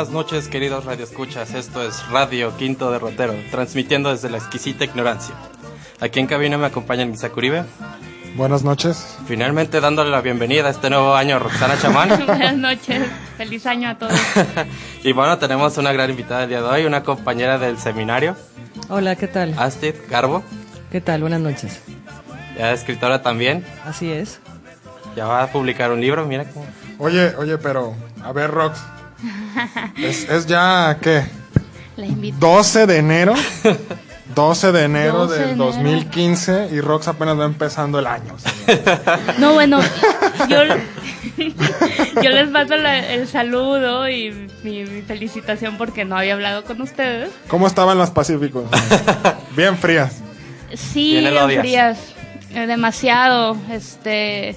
Buenas noches, queridos radioescuchas. Esto es Radio Quinto Derrotero, transmitiendo desde la exquisita ignorancia. Aquí en cabina me acompaña Misa Curibe. Buenas noches. Finalmente dándole la bienvenida a este nuevo año a Roxana Chamán. buenas noches. Feliz año a todos. y bueno, tenemos una gran invitada el día de hoy, una compañera del seminario. Hola, ¿qué tal? Astrid Garbo. ¿Qué tal? Buenas noches. Ya escritora también. Así es. Ya va a publicar un libro, mira cómo. Oye, oye, pero, a ver, Rox, es, ya, ¿qué? 12 de enero. 12 de enero del 2015 y Rox apenas va empezando el año. No, bueno, yo, les mando el saludo y mi, felicitación porque no había hablado con ustedes. ¿Cómo estaban las Pacíficos? Bien frías. Sí, bien frías. Eh, demasiado. Este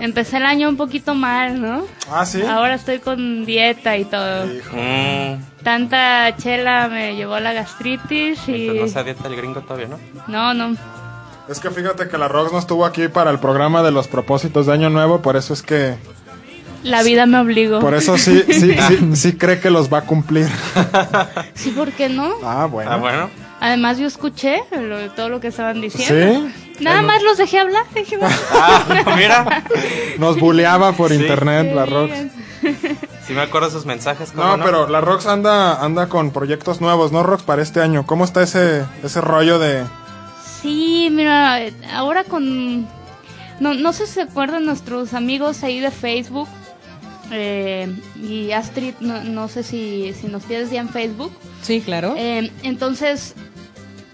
Empecé el año un poquito mal, ¿no? Ah, sí. Ahora estoy con dieta y todo. Mm. Tanta chela me llevó a la gastritis y... no se dieta el gringo todavía, ¿no? No, no. Es que fíjate que la Rox no estuvo aquí para el programa de los propósitos de Año Nuevo, por eso es que... La vida me obligó. Por eso sí, sí, sí, sí cree que los va a cumplir. sí, ¿por qué no? Ah, bueno. Ah, bueno. Además yo escuché todo lo que estaban diciendo. ¿Sí? Nada más los dejé hablar. Dije, ah, mira. Nos buleaba por internet la Rox. Sí me acuerdo sus mensajes. No, pero la Rox anda, anda con proyectos nuevos, ¿no, Rox? Para este año. ¿Cómo está ese, ese rollo de...? Sí, mira, ahora con... No, no sé si se acuerdan nuestros amigos ahí de Facebook. Eh, y Astrid, no, no sé si, si nos tienes ya en Facebook. Sí, claro. Eh, entonces,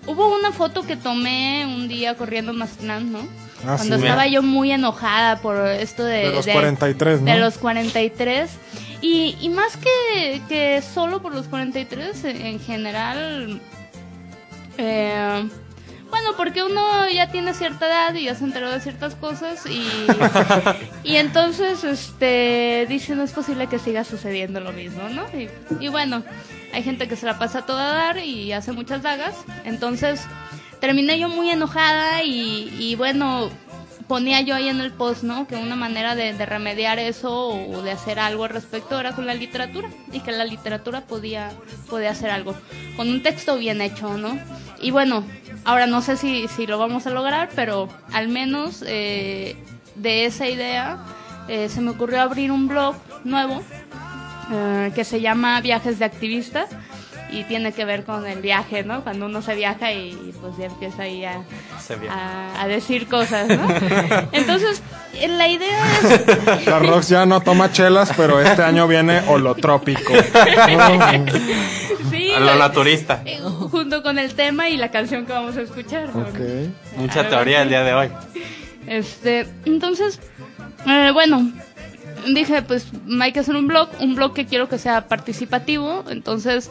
Hubo una foto que tomé un día corriendo Mazatlán, ¿no? Ah, Cuando estaba yo muy enojada por esto de... De los 43, ¿no? De los 43. Y, y más que, que solo por los 43, en general... Eh, bueno, porque uno ya tiene cierta edad y ya se enteró de ciertas cosas y, y entonces este dice no es posible que siga sucediendo lo mismo, ¿no? Y, y bueno, hay gente que se la pasa toda a dar y hace muchas dagas. Entonces terminé yo muy enojada y, bueno, ponía yo ahí en el post, ¿no? Que una manera de, remediar eso o de hacer algo al respecto era con la literatura y que la literatura podía, podía hacer algo con un texto bien hecho, ¿no? Y bueno, ahora no sé si, si lo vamos a lograr, pero al menos eh, de esa idea eh, se me ocurrió abrir un blog nuevo eh, que se llama Viajes de Activista y tiene que ver con el viaje, ¿no? Cuando uno se viaja y, pues ya empieza ahí a, a, decir cosas, ¿no? Entonces, la idea es... La Rox ya no toma chelas, pero este año viene holotrópico. sí, a lo naturista. Eh, junto con el tema y la canción que vamos a escuchar. Mucha teoría el día de hoy. Este, entonces, eh, bueno, dije, pues hay que hacer un blog, un blog que quiero que sea participativo, entonces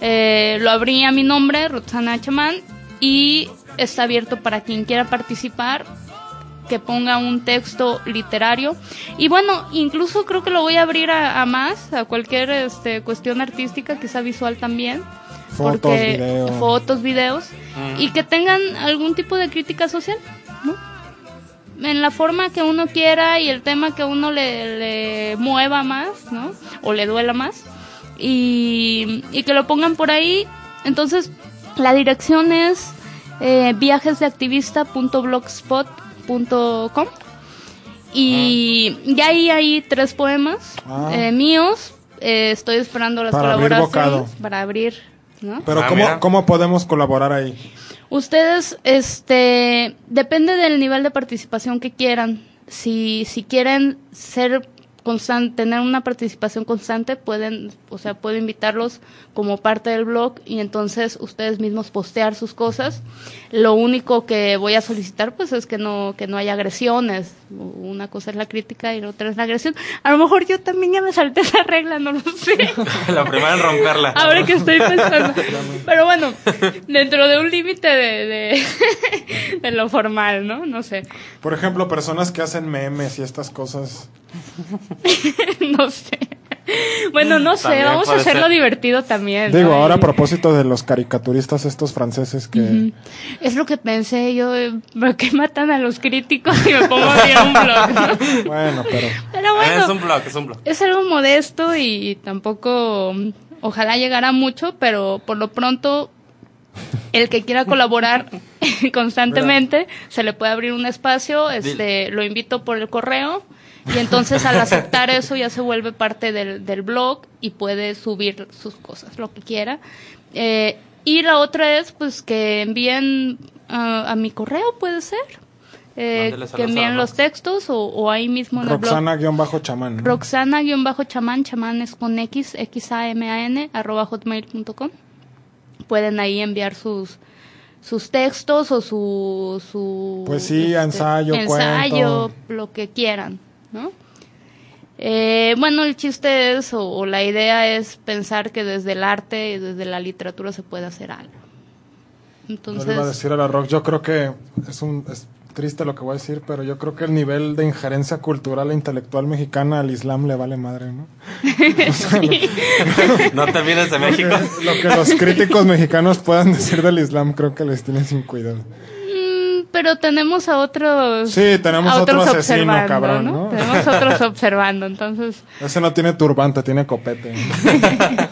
eh, lo abrí a mi nombre, Roxana Chamán, y está abierto para quien quiera participar, que ponga un texto literario. Y bueno, incluso creo que lo voy a abrir a, más, a cualquier este, cuestión artística, quizá visual también. Fotos, videos. Fotos, videos. Mm. Y que tengan algún tipo de crítica social, ¿no? en la forma que uno quiera y el tema que uno le, mueva más, ¿no? O le duela más. Y, que lo pongan por ahí. Entonces, la dirección es eh, viajesdeactivista.blogspot.com y ah. ya ahí hay tres poemas ah. eh, míos. Eh, estoy esperando las colaboraciones para abrir. ¿no? Pero ah, ¿cómo, ¿cómo podemos colaborar ahí? Ustedes, este, depende del nivel de participación que quieran. Si, si quieren ser constante, tener una participación constante, pueden, o sea, puedo invitarlos como parte del blog y entonces ustedes mismos postear sus cosas. Lo único que voy a solicitar pues es que no que no haya agresiones. Una cosa es la crítica y la otra es la agresión. A lo mejor yo también ya me salté esa regla, no lo sé. la primera en romperla. Ahora que estoy pensando. Pero bueno, dentro de un límite de, de, de lo formal, ¿no? No sé. Por ejemplo, personas que hacen memes y estas cosas. no sé. Bueno, no sé, vamos a hacerlo divertido también. Digo, ahora a propósito de los caricaturistas estos franceses que... Es lo que pensé yo, ¿por qué matan a los críticos y me pongo a hacer un blog? Bueno, pero... pero bueno, es un blog, es un blog. Es algo modesto y tampoco, ojalá llegara mucho, pero por lo pronto el que quiera colaborar constantemente se le puede abrir un espacio, este, lo invito por el correo y entonces al aceptar eso ya se vuelve parte del, del blog y puede subir sus cosas, lo que quiera. Eh, y la otra es pues que envíen uh, a mi correo, puede ser. Eh, que envíen los textos o, o, ahí mismo en Roxana-chamán. ¿no? Roxana-chamán, chamán es con X, X-A-M-A-N, arroba hotmail.com. Pueden ahí enviar sus, sus textos o su, su poesía, este, ensayo, ensayo, lo que quieran, ¿no? Eh, bueno, el chiste es, o, o, la idea es pensar que desde el arte y desde la literatura se puede hacer algo. Entonces, no iba a decir a la rock, yo creo que es un es triste lo que voy a decir, pero yo creo que el nivel de injerencia cultural e intelectual mexicana al Islam le vale madre, ¿no? O sea, sí. no, te olvides de México. Lo que, lo que los críticos mexicanos puedan decir del Islam creo que les tienen sin cuidado pero tenemos a otros. Sí, tenemos a otros otro asesino, cabrón, ¿no? ¿no? Tenemos otros observando, entonces. Ese no tiene turbante, tiene copete.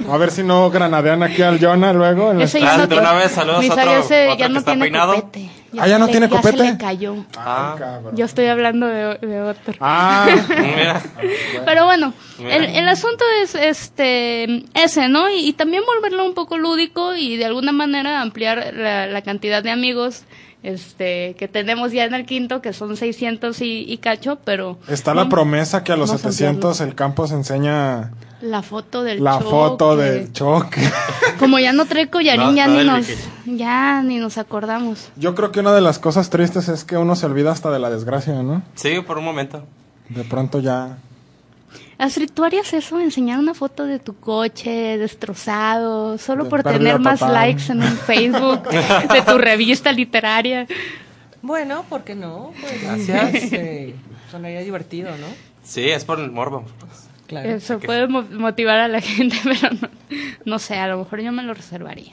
a ver si no granadean aquí al Jonah luego. En Ese ya no de una vez, saludos a otro, ese otro ya que no está tiene peinado. copete. ah, ya no se tiene le, copete. Ya se le cayó. Ah, cabrón. Yo estoy hablando de, de otro. Ah, Mira. Pero bueno, Mira. el, el, asunto es este ese, ¿no? Y, y, también volverlo un poco lúdico y de alguna manera ampliar la, la cantidad de amigos este que tenemos ya en el quinto, que son 600 y, y cacho, pero... Está la promesa que a los 700 el campo se enseña... La foto del la choque. La foto del choque. Como ya no trae collarín, No, ya, no ni nos, ya ni nos acordamos. Yo creo que una de las cosas tristes es que uno se olvida hasta de la desgracia, ¿no? Sí, por un momento. De pronto ya... Astrid, ¿tú harías eso? Enseñar una foto de tu coche destrozado, solo por tener más likes en un Facebook de tu revista literaria. Bueno, ¿por qué no? Pues, Gracias. eh, sonaría divertido, ¿no? Sí, es por el morbo. Claro. Eso puede mo- motivar a la gente, pero no, no sé, a lo mejor yo me lo reservaría.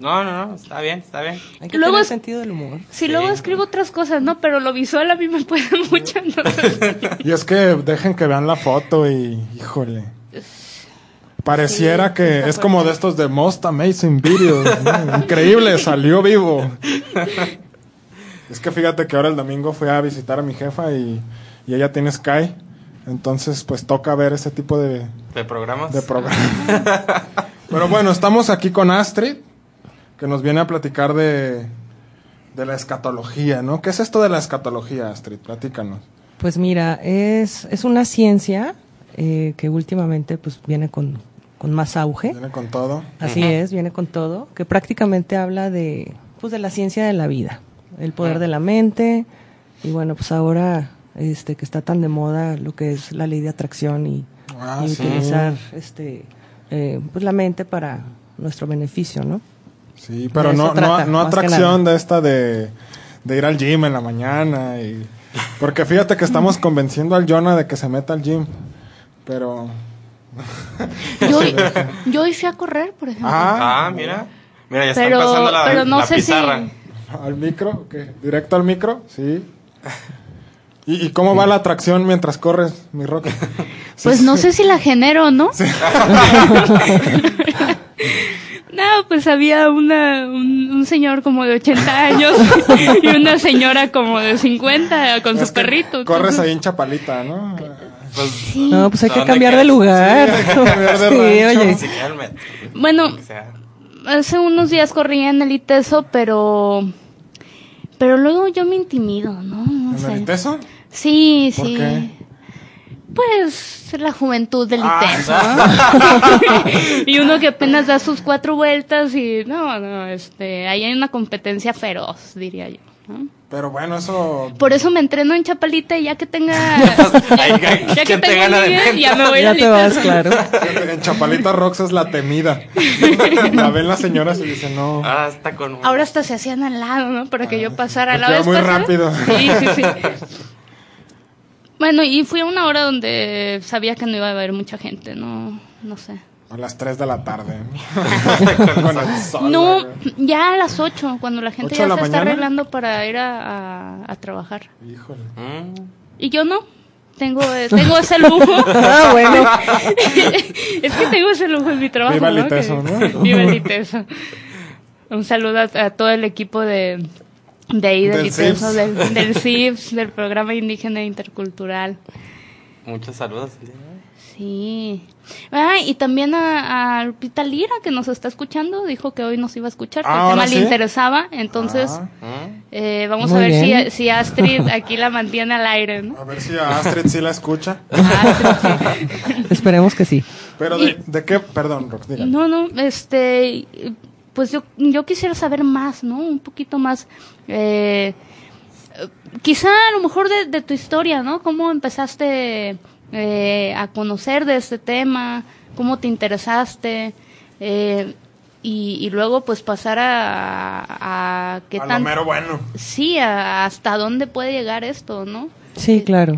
No, no, no, está bien, está bien. Hay que Luego tener es- sentido del humor. Si Sí. luego escribo otras cosas, no, pero lo visual a mí me puede mucho. entonces- Y es que dejen que vean la foto y... Híjole. Pareciera Sí, que es como de estos de Most Amazing Videos. ¿no? Increíble, salió vivo. Es que fíjate que ahora el domingo fui a visitar a mi jefa y, y ella tiene Sky. Entonces, pues toca ver ese tipo de, ¿De programas? de programa. Pero bueno, estamos aquí con Astrid, que nos viene a platicar de, de la escatología, ¿no? ¿Qué es esto de la escatología, Astrid? Platícanos. Pues mira, es, es una ciencia eh, que últimamente pues viene con, con más auge. Viene con todo. Así es, viene con todo, que prácticamente habla de, pues, de la ciencia de la vida, el poder de la mente, y bueno, pues ahora este, que está tan de moda lo que es la ley de atracción y, Ah, y sí. utilizar este, eh, pues la mente para nuestro beneficio, ¿no? Sí, pero no, no, trata, no atracción de esta de, de ir al gym en la mañana. y Porque fíjate que estamos convenciendo al Jonah de que se meta al gym. Pero... Yo, yo hoy fui a correr, por ejemplo. Ah, Ah, mira. Mira, ya está pero, empezando la, pero no la sé pizarra. si... ¿al micro? ¿Qué? ¿Directo al micro? Sí. ¿Y, y cómo va la atracción mientras corres, mi roca? Pues no sé si la genero, ¿no? no, pues había una, un, un señor como de 80 años y una señora como de 50 con Es su que perrito. Corres entonces- ahí en Chapalita, ¿no? Pues, Sí. No, pues hay que ¿Dónde cambiar de lugar. Sí, hay que cambiar de Sí, rancho. oye. Bueno, hace unos días corrí en el ITESO, pero pero luego yo me intimido, ¿no? no ¿En el ITESO? Sí, ¿Por sí. qué? Pues la juventud del Ah. ITESO. y uno que apenas da sus cuatro vueltas y no, no, este, ahí hay una competencia feroz, diría yo. ¿no? Pero bueno, eso... Por eso me entreno en Chapalita y ya que tenga. Ya que ¿quién te gana de nivel, mente? ya me voy Ya te vas, claro. En Chapalita Rocks es la temida. La ven las señoras y dicen, no. Ah, está con. Ahora hasta se hacían al lado, ¿no? Para que yo pasara al porque lado. iba muy pasada? rápido. Sí, sí, sí. Bueno, y fui a una hora donde sabía que no iba a haber mucha gente, no, no sé. A las 3 de la tarde. Sol, No, ya a las 8, cuando la gente ¿Ocho de ya la se está arreglando para ir a, a- a trabajar. Híjole. Mm. Y yo no. Tengo, tengo ese lujo. Ah, bueno. es que tengo ese lujo en mi trabajo. Viva el ¿no? ITESO, ¿no? Viva el ITESO. Un saludo a, a todo el equipo de, de ahí, del, Del del, del CIPS, del Programa Indígena Intercultural. Muchos saludos. Sí. Ah, y también a, a Lupita Lira, que nos está escuchando, dijo que hoy nos iba a escuchar, que Ah, el ¿ahora tema sí? le interesaba. Entonces, Ah, eh, vamos Muy a ver si, bien. si Astrid aquí la mantiene al aire, ¿no? a ver si a Astrid sí la escucha. Astrid, sí. Esperemos que sí. Pero de, ¿de qué? Perdón, Rox, dígame. No, no, este, pues yo, yo quisiera saber más, ¿no? Un poquito más, eh, eh, quizá a lo mejor de, de tu historia, ¿no? ¿Cómo empezaste eh, a conocer de este tema? ¿Cómo te interesaste? Eh, y, y luego pues pasar a, a, qué A lo tan... mero bueno. Sí, a- hasta dónde puede llegar esto, ¿no? Sí, claro.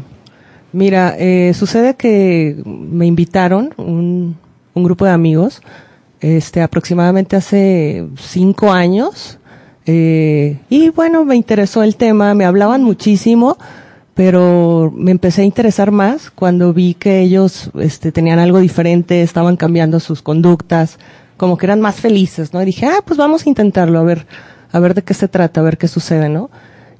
Mira, eh, sucede que me invitaron un, un grupo de amigos, este, aproximadamente hace cinco años, eh, y bueno, me interesó el tema, me hablaban muchísimo, pero me empecé a interesar más cuando vi que ellos, este, tenían algo diferente, estaban cambiando sus conductas, como que eran más felices, ¿no? Y dije, ah, pues vamos a intentarlo, a ver, a ver de qué se trata, a ver qué sucede, ¿no?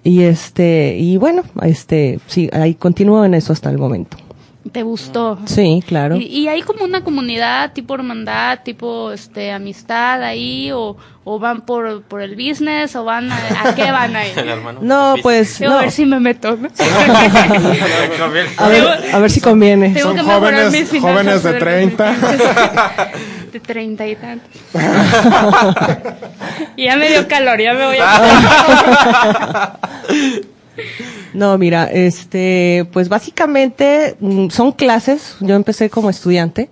Y este, y bueno, este, sí, ahí continúo en eso hasta el momento. ¿Te gustó? Sí, claro. ¿Y, y hay como una comunidad tipo hermandad, tipo este amistad ahí o, o van por, por el business o van a, ¿a qué van ahí? No, pues, Yo no. a ver si me meto. ¿no? A ver, a ver si conviene. Tengo Son jóvenes- jóvenes de a ver, 30. De 30 y tantos. y ya me dio calor, ya me voy a... No, mira, este, pues básicamente mm, son clases. Yo empecé como estudiante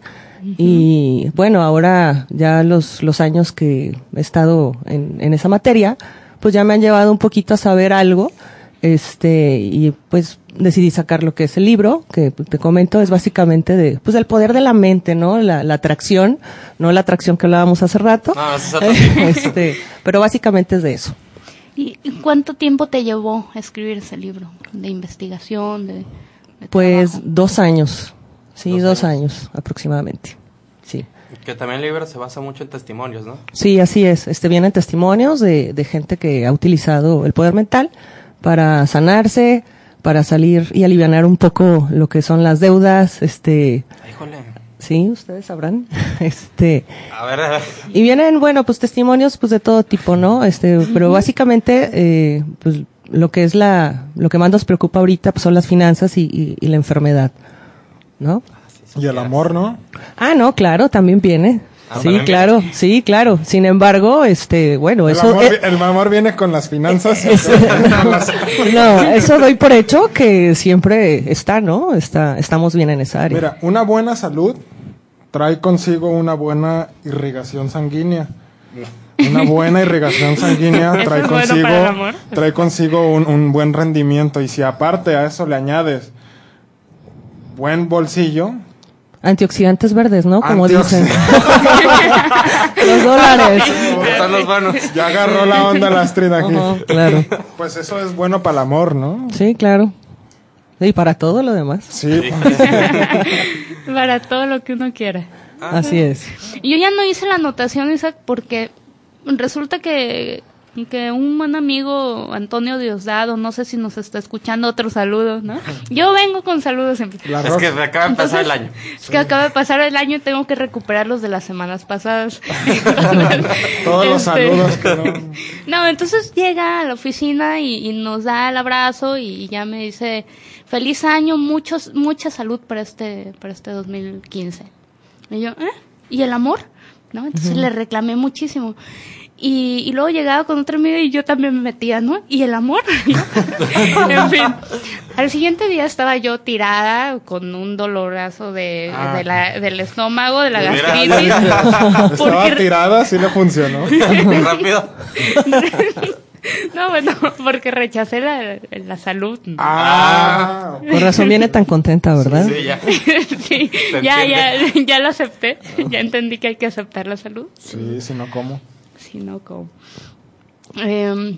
y bueno, ahora ya los, los años que he estado en, en esa materia, pues ya me han llevado un poquito a saber algo. Este, y pues decidí sacar lo que es el libro, que te comento, es básicamente de, pues el poder de la mente, ¿no? La, la atracción, no la atracción que hablábamos hace rato. Tipo. este, pero básicamente es de eso. ¿Y cuánto tiempo te llevó a escribir ese libro? De investigación, de... de Pues trabajo? dos años, sí, ¿Dos dos, años? años? aproximadamente. Sí, Que también el libro se basa mucho en testimonios, ¿no? sí, así es. Este vienen testimonios de, de gente que ha utilizado el poder mental para sanarse, para salir y aliviar un poco lo que son las deudas. Este, Híjole. Sí, ustedes sabrán. Este, A ver, a ver. y vienen, bueno, pues testimonios pues de todo tipo, ¿no? Este, pero básicamente, eh, pues lo que es la, lo que más nos preocupa ahorita pues son las finanzas y, y- y la enfermedad, ¿no? Y el amor, ¿no? Ah, no, claro, también viene. Ah, sí, ¿también claro, sí, claro. Sin embargo, este, bueno, El eso, amor, eh, el amor viene con las finanzas. es- no, eso doy por hecho que siempre está, ¿no? Está, estamos bien en esa área. Mira, una buena salud trae consigo una buena irrigación sanguínea. Una buena irrigación sanguínea ¿Eso trae bueno consigo, trae consigo un, un buen rendimiento. Y si aparte a eso le añades buen bolsillo, Antioxidantes verdes, ¿no? Como Antiox- dicen. Los dólares. Están los buenos. ya agarró la onda la Astrid aquí. Claro. Pues eso es bueno para el amor, ¿no? Sí, claro. Y para todo lo demás. Sí. Para todo lo que uno quiera. Así es. Yo ya no hice la anotación, Isaac, porque resulta que que un buen amigo, Antonio Diosdado, no sé si nos está escuchando, otro saludo, ¿no? Yo vengo con saludos siempre. Es que acaba de pasar el año. Es que acaba de pasar el año y tengo que recuperar los de las semanas pasadas. Todos los este, saludos que no. no. entonces llega a la oficina y, nos da el abrazo y ya me dice, feliz año, muchos, mucha salud para este, para este 2015. Y yo, ¿eh? ¿Y el amor? ¿No? Entonces le reclamé muchísimo. Y, y, luego llegaba con otra amiga y yo también me metía, ¿no? Y el amor. en fin. Al siguiente día estaba yo tirada con un dolorazo de, ah. de la, del estómago, de la gastritis. Estaba tirada, sí le funcionó. Rápido. No, bueno, porque rechacé la, la salud. Ah, por razón viene tan contenta, ¿verdad? Sí, ya. sí, ya, ya, ya lo acepté. Ya entendí que hay que aceptar la salud. Sí, si no, ¿cómo? No, ¿cómo? Eh,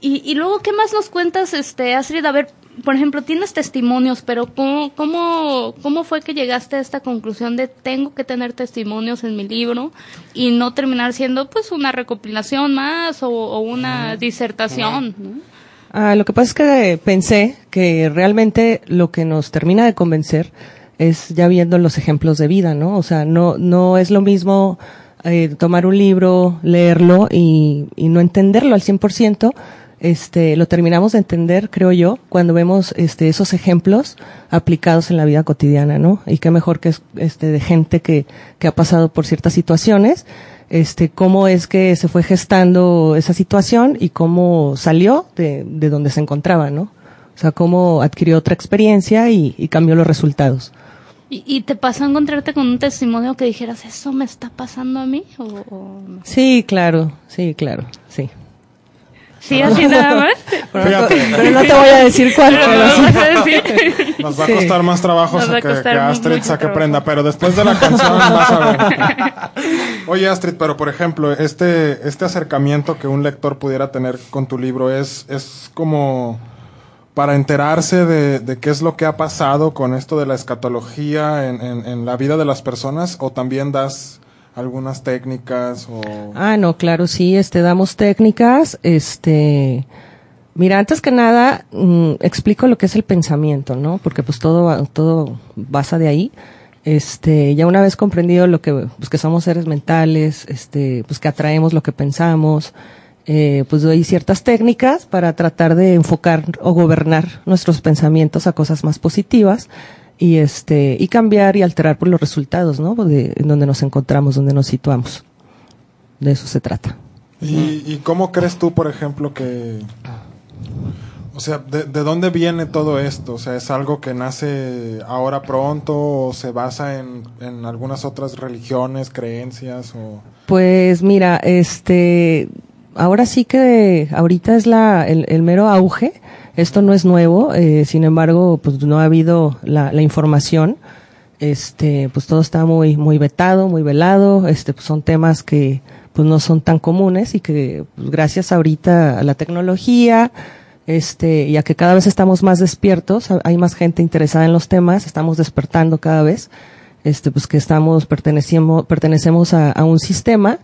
y, y luego, ¿qué más nos cuentas, este, Astrid? A ver, por ejemplo, tienes testimonios, pero ¿cómo, cómo, cómo fue que llegaste a esta conclusión de tengo que tener testimonios en mi libro y no terminar siendo pues una recopilación más o, una disertación? Ah, lo que pasa es que pensé que realmente lo que nos termina de convencer es ya viendo los ejemplos de vida, ¿no? O sea, no, no es lo mismo eh, tomar un libro, leerlo y, no entenderlo al 100%, este, lo terminamos de entender, creo yo, cuando vemos este, esos ejemplos aplicados en la vida cotidiana, ¿no? Y qué mejor que este, de gente que, que ha pasado por ciertas situaciones, este, cómo es que se fue gestando esa situación y cómo salió de, de donde se encontraba, ¿no? O sea, cómo adquirió otra experiencia y cambió los resultados. ¿Y, ¿Y, te pasó a encontrarte con un testimonio que dijeras, ¿eso me está pasando a mí? O, o Sí, claro, sí, claro, sí. Sí, así nada más. Pero, no te voy a decir cuál. Nos va a costar más trabajo que, Astrid saque prenda, pero después de la canción vas a ver. Oye, Astrid, pero por ejemplo, este, este acercamiento que un lector pudiera tener con tu libro es, es como para enterarse de, de, qué es lo que ha pasado con esto de la escatología en, en, la vida de las personas o también das algunas técnicas o Ah, no, claro, sí, este damos técnicas, este Mira, antes que nada, mm, explico lo que es el pensamiento, ¿no? Porque pues todo todo basa de ahí. Este, ya una vez comprendido lo que pues que somos seres mentales, este, pues que atraemos lo que pensamos, eh, pues doy ciertas técnicas para tratar de enfocar o gobernar nuestros pensamientos a cosas más positivas y este y cambiar y alterar por los resultados, ¿no? De, en donde nos encontramos, donde nos situamos. De eso se trata. ¿Y, y cómo crees tú, por ejemplo, que o sea, ¿de, ¿de, dónde viene todo esto? O sea, ¿es algo que nace ahora pronto o se basa en, en algunas otras religiones, creencias o Pues mira, este ahora sí que ahorita es la el, el mero auge esto no es nuevo, eh, sin embargo, pues no ha habido la, la, información. Este, pues todo está muy, muy vetado, muy velado. Este, pues son temas que, pues no son tan comunes y que, pues, gracias ahorita a la tecnología, este, y a que cada vez estamos más despiertos, hay más gente interesada en los temas, estamos despertando cada vez, este, pues que estamos, pertenecemos, pertenecemos a, a un sistema,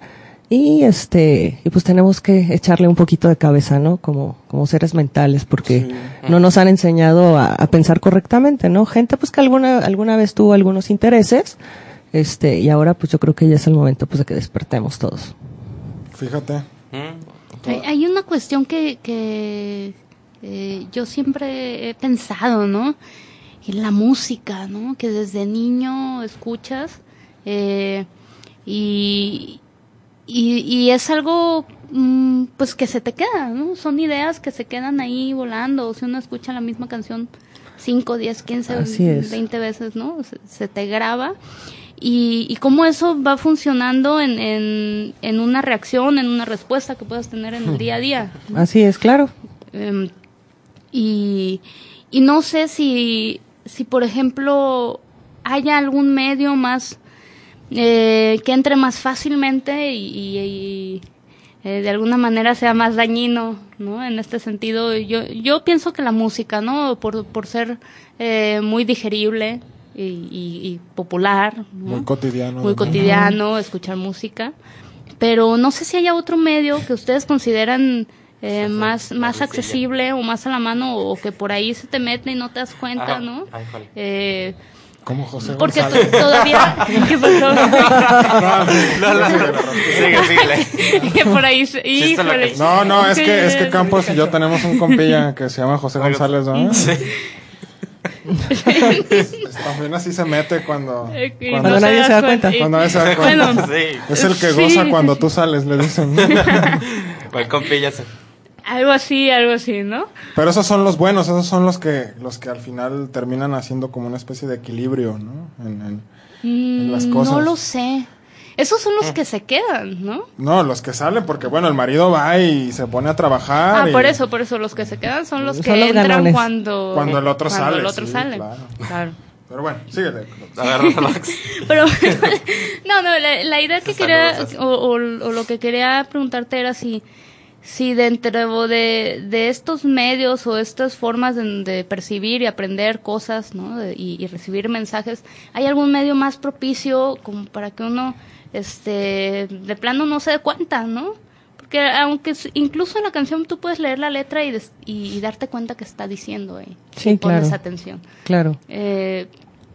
y este, y pues tenemos que echarle un poquito de cabeza, ¿no? Como, como seres mentales, porque no nos han enseñado a, a, pensar correctamente, ¿no? Gente pues que alguna, alguna vez tuvo algunos intereses, este, y ahora pues yo creo que ya es el momento pues de que despertemos todos. Fíjate. Hay, hay una cuestión que, que eh, yo siempre he pensado, ¿no? En la música, ¿no? Que desde niño escuchas, eh, y, y, y es algo mm, pues que se te queda, ¿no? Son ideas que se quedan ahí volando, o si uno escucha la misma canción 5, 10, 15, 20 veces, ¿no? Se, se te graba. Y, y, cómo eso va funcionando en, en, en, una reacción, en una respuesta que puedas tener en el día a día. Así es, claro. Um, y, y no sé si, si, por ejemplo, haya algún medio más eh, que entre más fácilmente y, y, y eh, de alguna manera sea más dañino, ¿no? En este sentido, yo, yo pienso que la música, ¿no? Por, por ser eh, muy digerible y, y popular, ¿no? muy cotidiano, muy cotidiano, escuchar música. pero no sé si haya otro medio que ustedes consideran eh, más, más accesible o más a la mano o que por ahí se te mete y no te das cuenta, ¿no? eh, como José Porque todavía. ¿Qué pasó? sigue, que por ahí. No, no, es que, es que Campos y yo tenemos un compilla que se llama José González, ¿no? Sí. También así se mete cuando, cuando, nadie se da cuenta. Cuando nadie se da cuenta. Es el que goza cuando tú sales, le dicen. Pues compilla se algo así, algo así, ¿no? Pero esos son los buenos, esos son los que, los que al final terminan haciendo como una especie de equilibrio, ¿no? En, en, las mm, cosas. No lo sé. Esos son los que se quedan, ¿no? No, los que salen, porque bueno, el marido va y se pone a trabajar. Ah, por eso, por eso, los que se quedan son los que entran cuando, cuando el otro cuando sale. El otro sale. Claro. Pero bueno, síguele. Pero, no, no, la, idea que quería, o, o, lo que quería preguntarte era si si dentro de, de estos medios o estas formas de, percibir y aprender cosas ¿no? y, recibir mensajes, ¿hay algún medio más propicio como para que uno este, de plano no se dé cuenta, ¿no? Porque aunque incluso en la canción tú puedes leer la letra y, y, darte cuenta que está diciendo ahí. Sí, claro. Pones atención. Claro. Eh,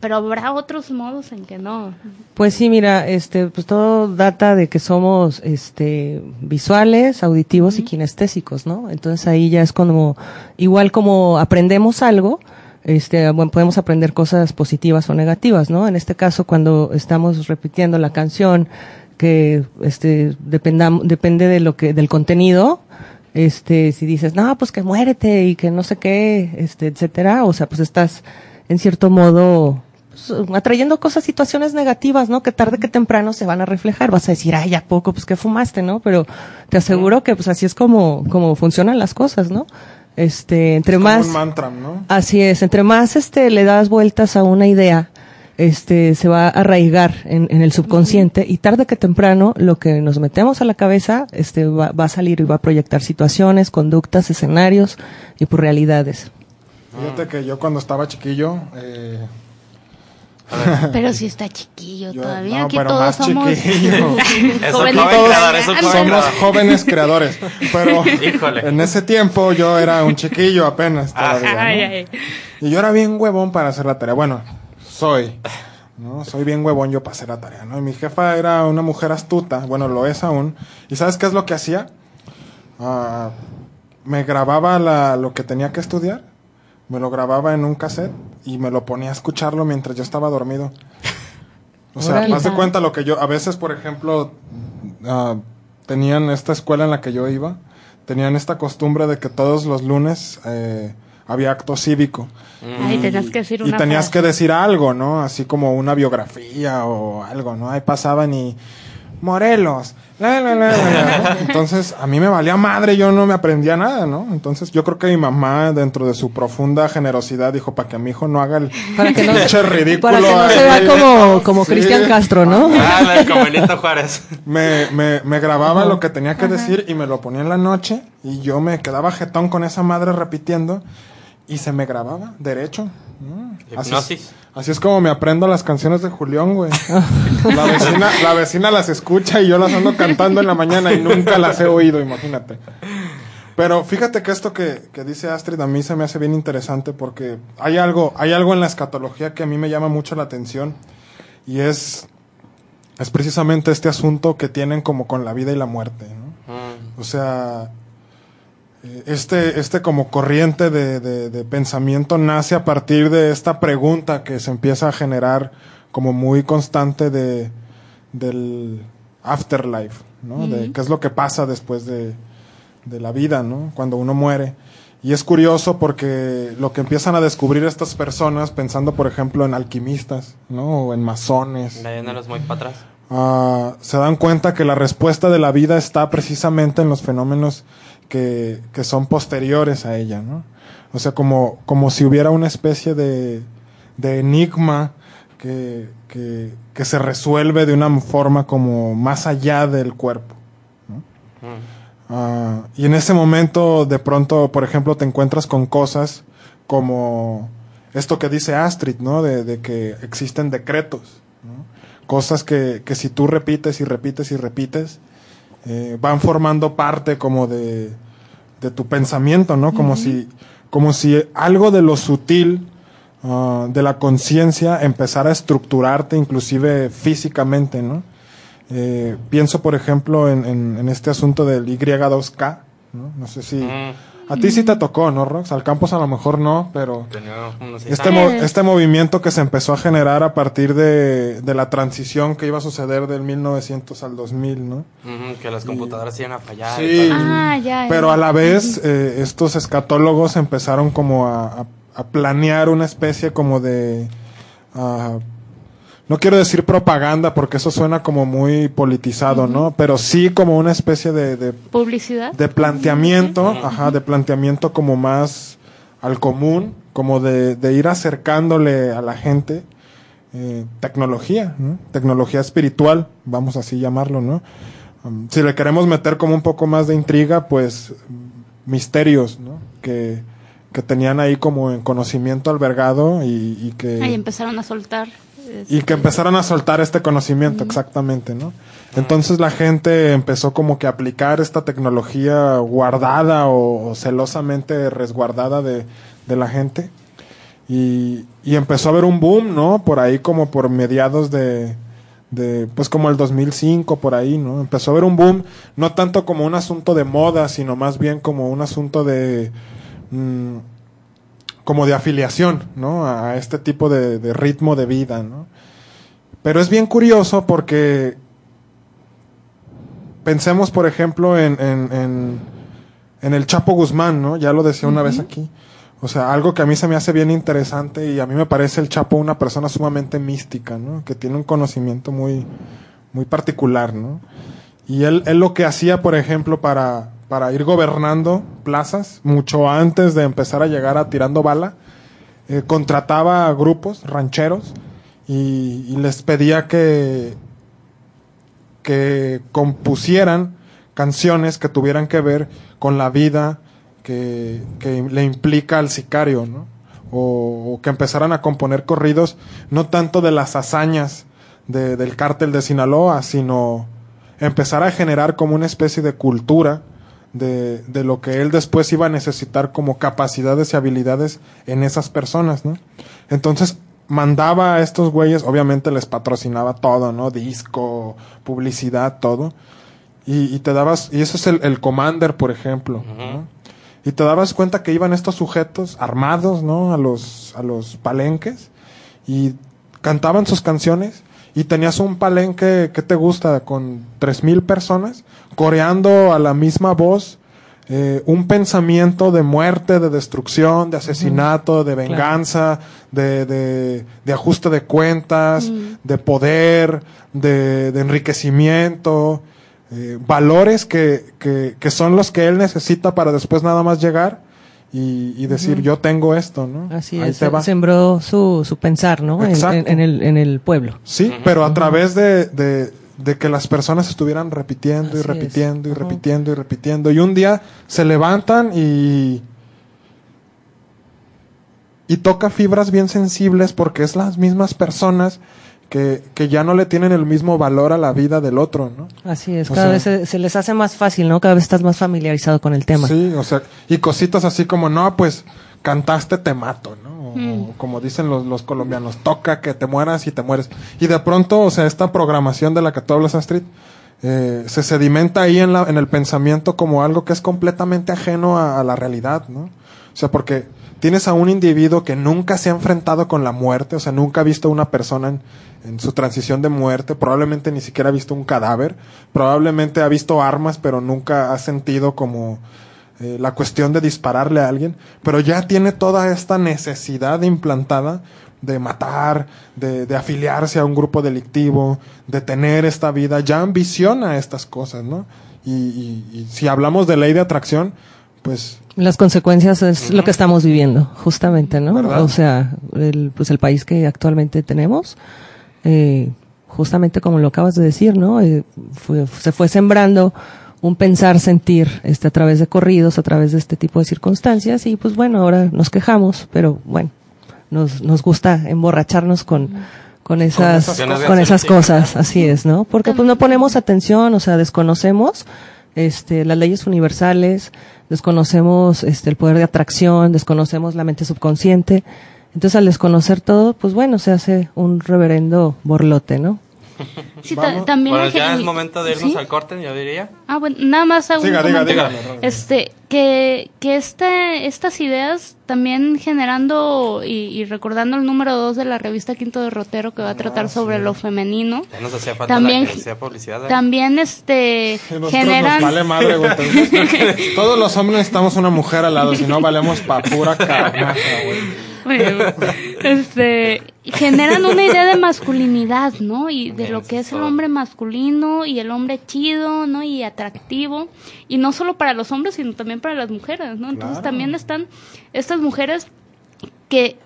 pero habrá otros modos en que no. Pues sí, mira, este, pues todo data de que somos, este, visuales, auditivos y kinestésicos, ¿no? Entonces ahí ya es como, igual como aprendemos algo, este, bueno, podemos aprender cosas positivas o negativas, ¿no? En este caso, cuando estamos repitiendo la canción, que, este, dependam, depende de lo que, del contenido, este, si dices, no, pues que muérete y que no sé qué, este, etcétera, o sea, pues estás, en cierto modo, atrayendo cosas, situaciones negativas, ¿no? Que tarde que temprano se van a reflejar. Vas a decir, ay, ¿a poco? Pues que fumaste, ¿no? Pero te aseguro que pues así es como, como funcionan las cosas, ¿no? Este, entre más. un mantra, ¿no? Así es, entre más este le das vueltas a una idea, este se va a arraigar en, en el subconsciente y tarde que temprano lo que nos metemos a la cabeza este va, va a salir y va a proyectar situaciones, conductas, escenarios y por pues, realidades. Fíjate que yo cuando estaba chiquillo, eh, pero si está chiquillo todavía. Aquí todos somos jóvenes, somos jóvenes creadores. Pero en ese tiempo yo era un chiquillo apenas todavía. Y yo era bien huevón para hacer la tarea. Bueno, soy. ¿no? Soy bien huevón yo para hacer la tarea, ¿no? Y mi jefa era una mujer astuta, bueno, lo es aún. ¿Y sabes qué es lo que hacía? Ah, me grababa la, lo que tenía que estudiar me lo grababa en un cassette y me lo ponía a escucharlo mientras yo estaba dormido. O sea, más de cuenta lo que yo, a veces, por ejemplo, uh, tenían esta escuela en la que yo iba, tenían esta costumbre de que todos los lunes eh, había acto cívico. y, tenías que decir y tenías que decir algo, ¿no? Así como una biografía o algo, ¿no? Ahí pasaban y Morelos, entonces, a mí me valía madre, yo no me aprendía nada, ¿no? Entonces, yo creo que mi mamá, dentro de su profunda generosidad, dijo, para que mi hijo no haga el para que no, ridículo. Para que no se vea como, como Cristian Castro, ¿no? Ah, como Benito Juárez. Me, me, me grababa lo que tenía que decir y me lo ponía en la noche y yo me quedaba jetón con esa madre repitiendo y se me grababa derecho. Así es, así es, como me aprendo las canciones de Julián, güey. La vecina, la vecina las escucha y yo las ando cantando en la mañana y nunca las he oído, imagínate. Pero fíjate que esto que, que, dice Astrid a mí se me hace bien interesante porque hay algo, hay algo en la escatología que a mí me llama mucho la atención y es, es precisamente este asunto que tienen como con la vida y la muerte, ¿no? Mm. O sea, este, este como corriente de, de, pensamiento nace a partir de esta pregunta que se empieza a generar como muy constante de, del afterlife, ¿no? De qué es lo que pasa después de, de la vida, ¿no? Cuando uno muere. Y es curioso porque lo que empiezan a descubrir estas personas, pensando por ejemplo en alquimistas, ¿no? O en masones. muy para atrás. Ah, se dan cuenta que la respuesta de la vida está precisamente en los fenómenos que, que son posteriores a ella, ¿no? O sea, como, como si hubiera una especie de, de enigma que, que, que, se resuelve de una forma como más allá del cuerpo. ¿no? Uh, y en ese momento, de pronto, por ejemplo, te encuentras con cosas como esto que dice Astrid, ¿no? De, de que existen decretos, ¿no? Cosas que, que si tú repites y repites y repites, eh, van formando parte como de, de tu pensamiento, ¿no? Como si, como si algo de lo sutil ah, de la conciencia empezara a estructurarte inclusive físicamente, ¿no? Eh, pienso, por ejemplo, en, en, este asunto del Y2K, ¿no? No sé si... A ti sí te tocó, ¿no, Rox? Al campus a lo mejor no, pero este, este movimiento que se empezó a generar a partir de, de, la transición que iba a suceder del 1900 al 2000, ¿no? que las computadoras iban a fallar. Sí, ah, pero a la vez eh, estos escatólogos empezaron como a, a, planear una especie como de... Uh, no quiero decir propaganda porque eso suena como muy politizado, ¿no? Pero sí como una especie de, publicidad, de planteamiento, ajá, de planteamiento como más al común, como de, ir acercándole a la gente eh, tecnología, ¿no? tecnología espiritual, vamos así llamarlo, ¿no? Um, si le queremos meter como un poco más de intriga, pues misterios, ¿no? Que, que tenían ahí como en conocimiento albergado y, y que... Ahí empezaron a soltar. Y que empezaron a soltar este conocimiento, exactamente, ¿no? Entonces la gente empezó como que a aplicar esta tecnología guardada o, celosamente resguardada de, la gente. Y, empezó a haber un boom, ¿no? Por ahí como por mediados de, de, pues como el 2005, por ahí, ¿no? Empezó a haber un boom, no tanto como un asunto de moda, sino más bien como un asunto de... Mm, como de afiliación, ¿no? A este tipo de, ritmo de vida, ¿no? Pero es bien curioso porque pensemos, por ejemplo, en, en, en, el Chapo Guzmán, ¿no? Ya lo decía una vez aquí. O sea, algo que a mí se me hace bien interesante y a mí me parece el Chapo una persona sumamente mística, ¿no? Que tiene un conocimiento muy, muy particular, ¿no? Y él, él lo que hacía, por ejemplo, para, para ir gobernando plazas, mucho antes de empezar a llegar a tirando bala, eh, contrataba a grupos rancheros y, les pedía que, que compusieran canciones que tuvieran que ver con la vida que, le implica al sicario, ¿no? O, que empezaran a componer corridos, no tanto de las hazañas del cártel de Sinaloa, sino empezar a generar como una especie de cultura de, de, lo que él después iba a necesitar como capacidades y habilidades en esas personas, ¿no? Entonces mandaba a estos güeyes, obviamente les patrocinaba todo, ¿no? Disco, publicidad, todo. Y, y te dabas, y eso es el, el Commander, por ejemplo, ¿no? Y te dabas cuenta que iban estos sujetos armados, ¿no? A los, a los palenques y cantaban sus canciones y tenías un palenque, ¿qué te gusta? Con tres mil personas, coreando a la misma voz eh, un pensamiento de muerte, de destrucción, de asesinato, de venganza, de, de, de, ajuste de cuentas, de poder, de, de enriquecimiento, eh, valores que, que, que son los que él necesita para después nada más llegar y, decir yo tengo esto, ¿no? Así es, sembró su, su pensar, ¿no? En, el, en el pueblo. Sí, pero a través de, de, que las personas estuvieran repitiendo y repitiendo y repitiendo y repitiendo. Y un día se levantan y y toca fibras bien sensibles porque es las mismas personas que, que, ya no le tienen el mismo valor a la vida del otro, ¿no? Así es, cada vez se, les hace más fácil, ¿no? Cada vez estás más familiarizado con el tema. Sí, o sea, y cositas así como, no, pues cantaste te mato, ¿no? O, mm. como dicen los, los colombianos, toca que te mueras y te mueres. Y de pronto, o sea, esta programación de la que tú hablas, Astrid, eh, se sedimenta ahí en, la, en el pensamiento como algo que es completamente ajeno a, a la realidad, ¿no? O sea, porque tienes a un individuo que nunca se ha enfrentado con la muerte, o sea, nunca ha visto a una persona en, en su transición de muerte, probablemente ni siquiera ha visto un cadáver, probablemente ha visto armas, pero nunca ha sentido como eh, la cuestión de dispararle a alguien, pero ya tiene toda esta necesidad implantada de matar, de, de, afiliarse a un grupo delictivo, de tener esta vida, ya ambiciona estas cosas, ¿no? Y, y, si hablamos de ley de atracción, pues... Las consecuencias es lo que estamos viviendo, justamente, ¿no? O sea, el, pues el país que actualmente tenemos, eh, justamente como lo acabas de decir, ¿no? Eh, se fue sembrando un pensar, sentir, este, a través de corridos, a través de este tipo de circunstancias, y pues bueno, ahora nos quejamos, pero bueno, nos, nos gusta emborracharnos con, con esas, con esas, cosas, así es, ¿no? Porque pues no ponemos atención, o sea, desconocemos este, las leyes universales, desconocemos este, el poder de atracción, desconocemos la mente subconsciente. Entonces, al desconocer todo, pues bueno, se hace un reverendo borlote, ¿no? Sí, también bueno, ya es momento de irnos al corte, yo diría. Ah, bueno, nada más hago Este, que, que este, estas ideas también generando y, recordando el número 2 de la revista Quinto Derrotero que va a tratar ah, sobre lo femenino. Ya nos hacía falta también, la publicidad. ¿eh? También este generan vale madre, Todos los hombres necesitamos una mujer al lado, si no valemos pa pura carnaja, güey. Este, generan una idea de masculinidad, ¿no? Y de lo que es el hombre masculino y el hombre chido, ¿no? Y atractivo. Y no solo para los hombres, sino también para las mujeres, ¿no? Entonces también están estas mujeres que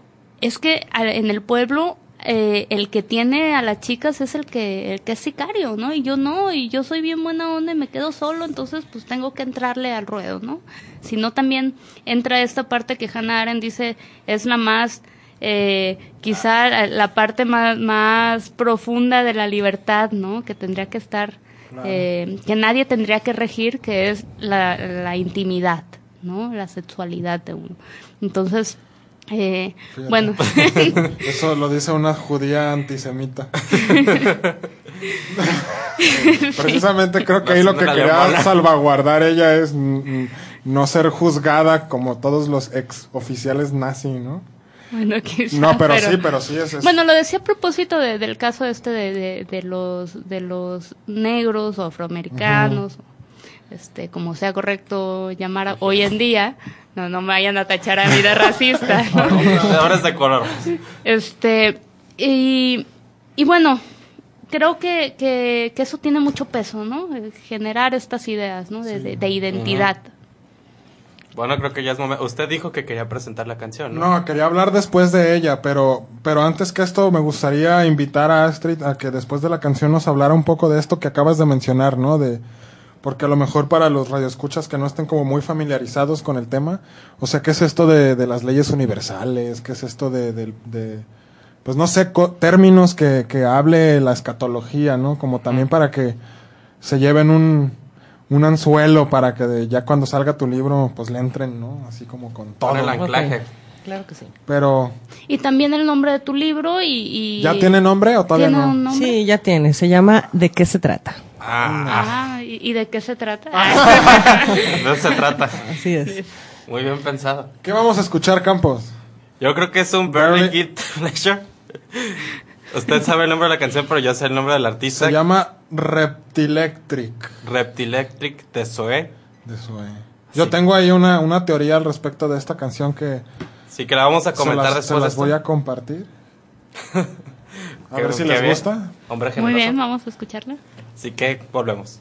es que en el pueblo eh, el que tiene a las chicas es el que el que es sicario, ¿no? Y yo no, y yo soy bien buena onda y me quedo solo, entonces pues tengo que entrarle al ruedo, ¿no? Si no también entra esta parte que Hannah Arendt dice es la más eh, quizá la parte más, más profunda de la libertad, ¿no? Que tendría que estar, eh, que nadie tendría que regir, que es la, la intimidad, ¿no? La sexualidad de uno. Entonces, eh, bueno. Eso lo dice una judía antisemita. Precisamente creo que ahí lo que quería salvaguardar ella es no ser juzgada como todos los ex oficiales nazi, ¿no? Bueno, no, pero, sí, pero sí es, Bueno, lo decía a propósito del caso este de, de, los de los negros o afroamericanos, este, como sea correcto llamar hoy en día, no, no me vayan a tachar a mí de racista. Ahora es de color. Este, y, y bueno, creo que, que, eso tiene mucho peso, ¿no? Generar estas ideas, ¿no? De, de, identidad. Bueno, creo que ya es momento. Usted dijo que quería presentar la canción, ¿no? No, quería hablar después de ella, pero, pero antes que esto me gustaría invitar a Astrid a que después de la canción nos hablara un poco de esto que acabas de mencionar, ¿no? De, porque a lo mejor para los radioescuchas que no estén como muy familiarizados con el tema, o sea, ¿qué es esto de, de las leyes universales? ¿Qué es esto de, de, pues no sé, términos que, que hable la escatología, ¿no? Como también para que se lleven un, un anzuelo para que ya cuando salga tu libro, pues le entren, ¿no? Así como con todo. el anclaje. Claro que sí. Pero... Y también el nombre de tu libro y... ¿Ya tiene nombre o todavía no? Sí, ya tiene. Se llama ¿De qué se trata? Ah, ah ¿y, de qué se trata? ¿De qué se trata? Así es. Muy bien pensado. ¿Qué vamos a escuchar, Campos? Yo creo que es un Barely Kid Pleasure. Usted sabe el nombre de la canción, pero yo sé el nombre del artista. Se llama Reptilectric. Reptilectric de Zoe. De Zoe. Yo tengo ahí una, una teoría al respecto de esta canción que... Sí, que la vamos a comentar se las, después. Se las voy a compartir. a ver si les gusta. Hombre Muy bien, vamos a escucharla. Así que volvemos.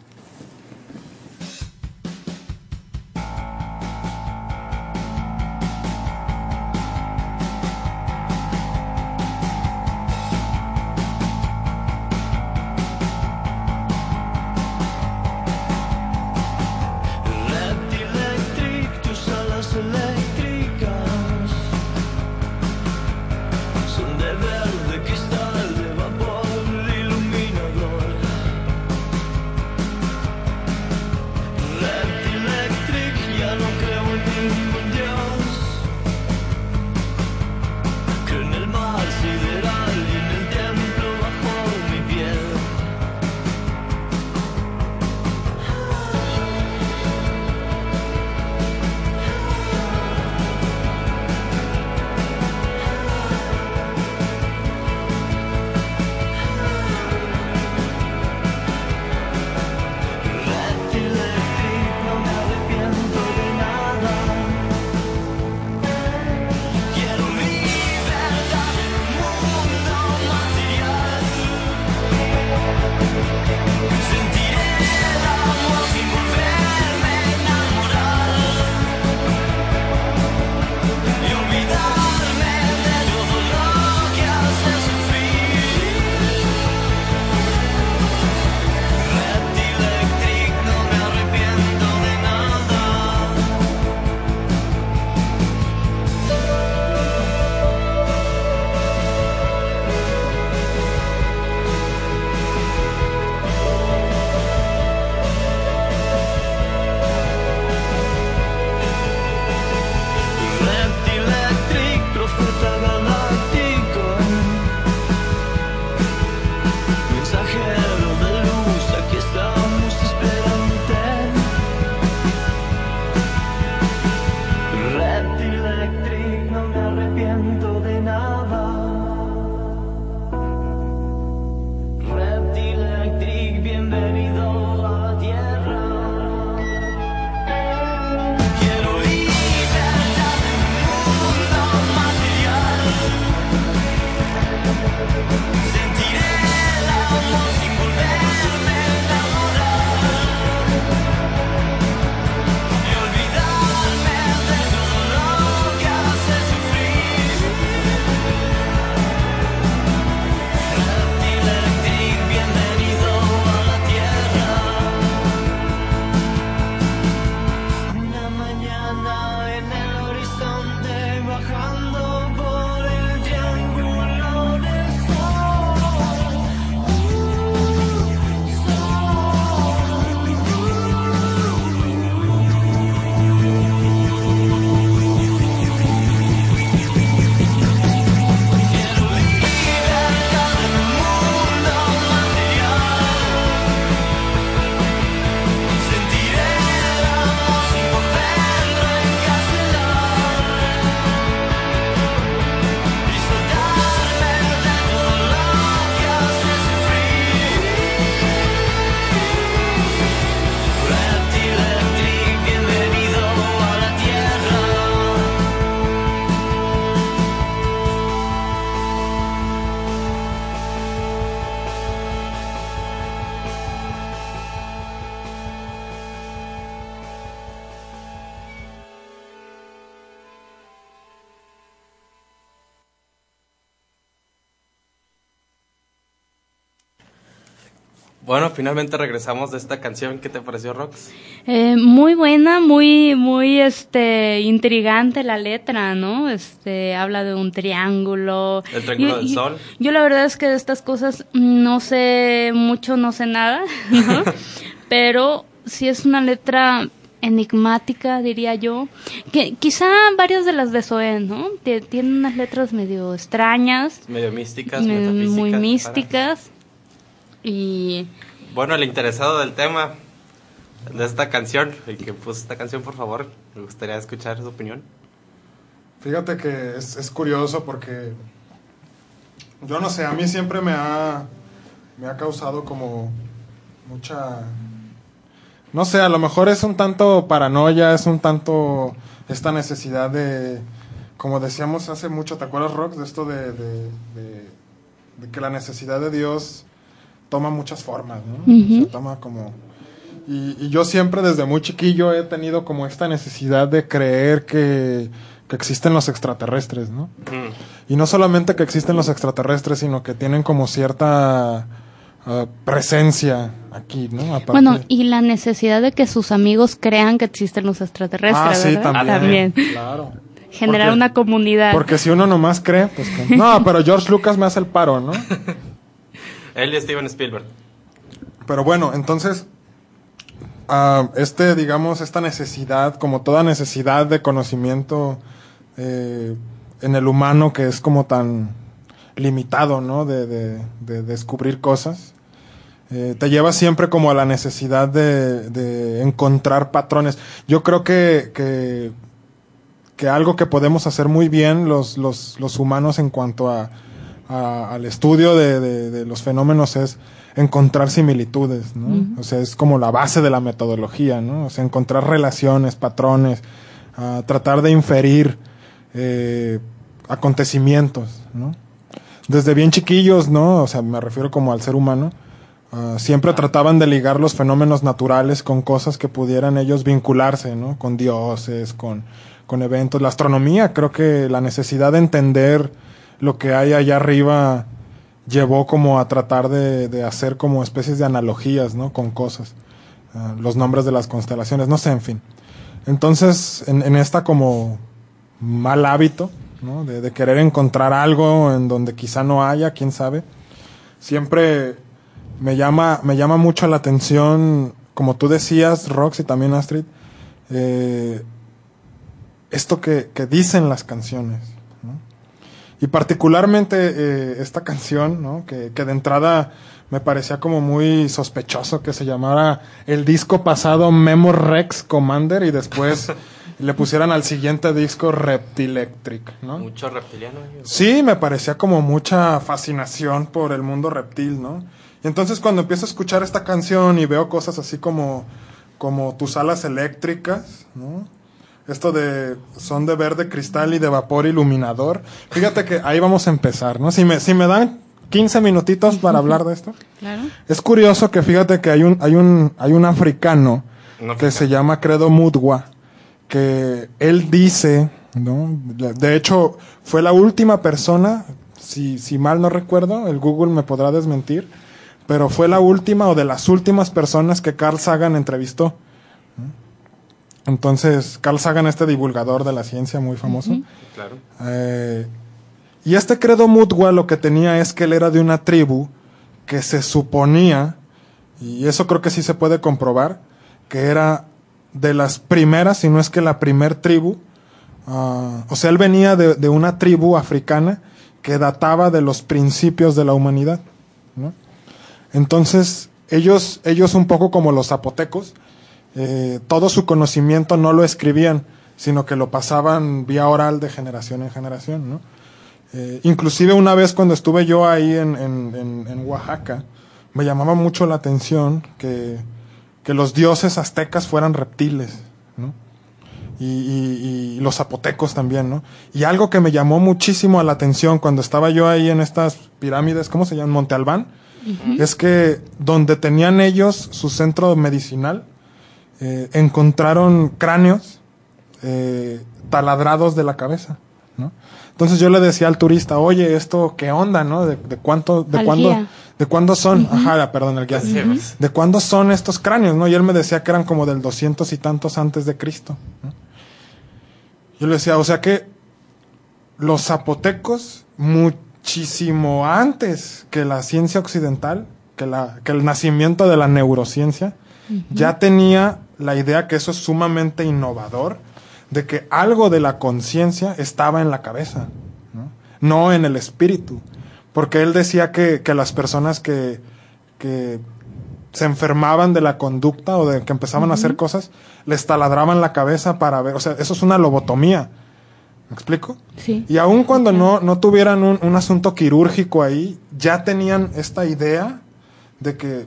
Finalmente regresamos de esta canción. ¿Qué te pareció, Rox? Eh, muy buena, muy, muy, este, intrigante la letra, ¿no? Este, habla de un triángulo. El triángulo del sol. Yo la verdad es que de estas cosas no sé mucho, no sé nada, ¿no? Pero sí es una letra enigmática, diría yo. Que quizá varias de las de Zoé, ¿no? Tienen unas letras medio extrañas. Medio místicas, Muy místicas. Y... Bueno, el interesado del tema de esta canción, el que puso esta canción, por favor, me gustaría escuchar su opinión. Fíjate que es, es curioso porque yo no sé, a mí siempre me ha, me ha causado como mucha... No sé, a lo mejor es un tanto paranoia, es un tanto esta necesidad de, como decíamos hace mucho, ¿te acuerdas, Rox? De esto de, de, de que la necesidad de Dios toma muchas formas, ¿no? toma como... Y, yo siempre desde muy chiquillo he tenido como esta necesidad de creer que, existen los extraterrestres, ¿no? Y no solamente que existen los extraterrestres, sino que tienen como cierta ah, presencia aquí, ¿no? Bueno, y la necesidad de que sus amigos crean que existen los extraterrestres, ah, sí, También. Claro. Generar una comunidad. Porque si uno nomás cree, pues... No, pero George Lucas me hace el paro, ¿no? Él y Steven Spielberg. Pero bueno, entonces, uh, este, digamos, esta necesidad, como toda necesidad de conocimiento eh, en el humano que es como tan limitado, ¿no? De, de, descubrir cosas, eh, te lleva siempre como a la necesidad de, de encontrar patrones. Yo creo que, que, que, algo que podemos hacer muy bien los, los, los humanos en cuanto a al estudio de, los fenómenos es encontrar similitudes, ¿no? O sea, es como la base de la metodología, ¿no? O sea, encontrar relaciones, patrones, tratar de inferir eh, acontecimientos, ¿no? Desde bien chiquillos, ¿no? O sea, me refiero como al ser humano, siempre trataban de ligar los fenómenos naturales con cosas que pudieran ellos vincularse, ¿no? Con dioses, con, con eventos. La astronomía, creo que la necesidad de entender lo que hay allá arriba llevó como a tratar de, hacer como especies de analogías, ¿no? Con cosas. Ah, los nombres de las constelaciones, no sé, en fin. Entonces, en, esta como mal hábito, ¿no? De, querer encontrar algo en donde quizá no haya, quién sabe. Siempre me llama, me llama mucho la atención, como tú decías, Rox y también Astrid, eh, esto que, que dicen las canciones. Y particularmente eh, esta canción, ¿no? Que, que, de entrada me parecía como muy sospechoso que se llamara el disco pasado Memo Rex Commander y después le pusieran al siguiente disco Reptilectric, ¿no? Mucho reptiliano. Sí, me parecía como mucha fascinación por el mundo reptil, ¿no? Y entonces cuando empiezo a escuchar esta canción y veo cosas así como, como tus alas eléctricas, ¿no? Esto de son de verde cristal y de vapor iluminador. Fíjate que ahí vamos a empezar, ¿no? Si me, si me dan 15 minutitos para hablar de esto. Claro. Es curioso que fíjate que hay un, hay un, hay un africano que se llama Credo Mudwa, que él dice, ¿no? De hecho, fue la última persona, si, si mal no recuerdo, el Google me podrá desmentir, pero fue la última o de las últimas personas que Carl Sagan entrevistó. Entonces, Carl Sagan, este divulgador de la ciencia muy famoso. Claro. Eh, y este credo Mutwa lo que tenía es que él era de una tribu que se suponía, y eso creo que sí se puede comprobar, que era de las primeras, si no es que la primer tribu, ah, o sea, él venía de, de, una tribu africana que databa de los principios de la humanidad. ¿no? Entonces, ellos, ellos un poco como los zapotecos, eh, todo su conocimiento no lo escribían, sino que lo pasaban vía oral de generación en generación, ¿no? Eh, inclusive una vez cuando estuve yo ahí en, en, Oaxaca, me llamaba mucho la atención que, que los dioses aztecas fueran reptiles, ¿no? Y, los zapotecos también, ¿no? Y algo que me llamó muchísimo la atención cuando estaba yo ahí en estas pirámides, ¿cómo se llaman? Monte Albán, es que donde tenían ellos su centro medicinal, eh, encontraron cráneos eh, taladrados de la cabeza. ¿no? Entonces yo le decía al turista, oye, esto, ¿qué onda, no? ¿De, cuánto, de cuándo, de cuándo son? Ajá, perdón, el guía. ¿De cuándo son estos cráneos, no? Y él me decía que eran como del doscientos y tantos antes de Cristo. Yo le decía, o sea que los zapotecos, muchísimo antes que la ciencia occidental, que, la, que el nacimiento de la neurociencia, ya tenía la idea que eso es sumamente innovador, de que algo de la conciencia estaba en la cabeza, ¿no? en el espíritu. Porque él decía que, las personas que, que, se enfermaban de la conducta o de que empezaban a hacer cosas, les taladraban la cabeza para ver, o sea, eso es una lobotomía. ¿Me explico? Sí. Y aun cuando no, no tuvieran un, un asunto quirúrgico ahí, ya tenían esta idea de que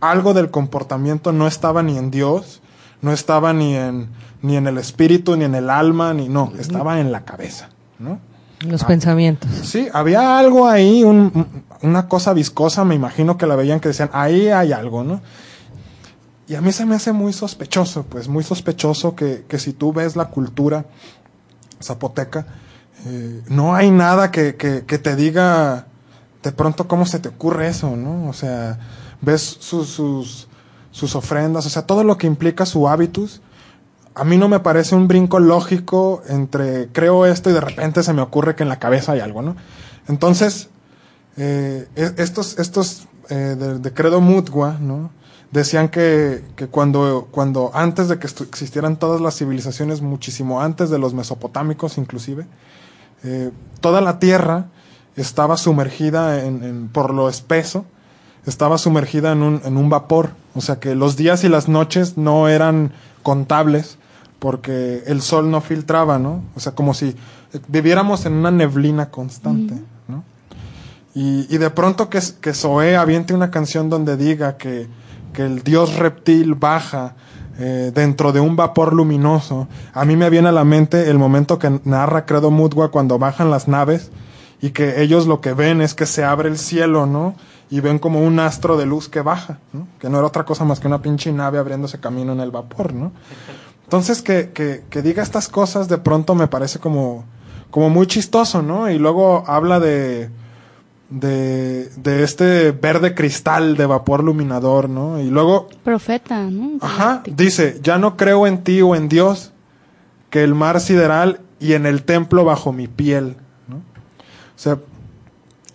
algo del comportamiento no estaba ni en Dios, no estaba ni en, ni en el espíritu, ni en el alma, ni no, estaba en la cabeza, ¿no? Los pensamientos. Sí, había algo ahí, una cosa viscosa, me imagino que la veían que decían, ahí hay algo, ¿no? Y a mí se me hace muy sospechoso, pues muy sospechoso que, que si tú ves la cultura zapoteca, eh, no hay nada que, que, que, te diga de pronto cómo se te ocurre eso, ¿no? O sea, ves sus, sus, ofrendas, o sea, todo lo que implica su hábitus, a mí no me parece un brinco lógico entre creo esto y de repente se me ocurre que en la cabeza hay algo, ¿no? Entonces, eh, estos, estos eh, de, credo mutgua, ¿no? Decían que, que cuando, cuando antes de que existieran todas las civilizaciones, muchísimo antes de los mesopotámicos inclusive, eh, toda la tierra estaba sumergida en, en, por lo espeso, estaba sumergida en un, en un vapor, o sea que los días y las noches no eran contables porque el sol no filtraba, ¿no? O sea, como si viviéramos en una neblina constante, ¿no? Y, y, de pronto que, que Zoé aviente una canción donde diga que, que el dios reptil baja eh, dentro de un vapor luminoso, a mí me viene a la mente el momento que narra Credo Mudwa cuando bajan las naves y que ellos lo que ven es que se abre el cielo, ¿no? Y ven como un astro de luz que baja, ¿no? Que no era otra cosa más que una pinche nave abriéndose camino en el vapor, ¿no? Entonces, que, que, que, diga estas cosas de pronto me parece como, como muy chistoso, ¿no? Y luego habla de, de, de este verde cristal de vapor luminador, ¿no? Y luego... Profeta, ¿no? Ajá, dice, ya no creo en ti o en Dios, que el mar sideral y en el templo bajo mi piel, ¿no? O sea,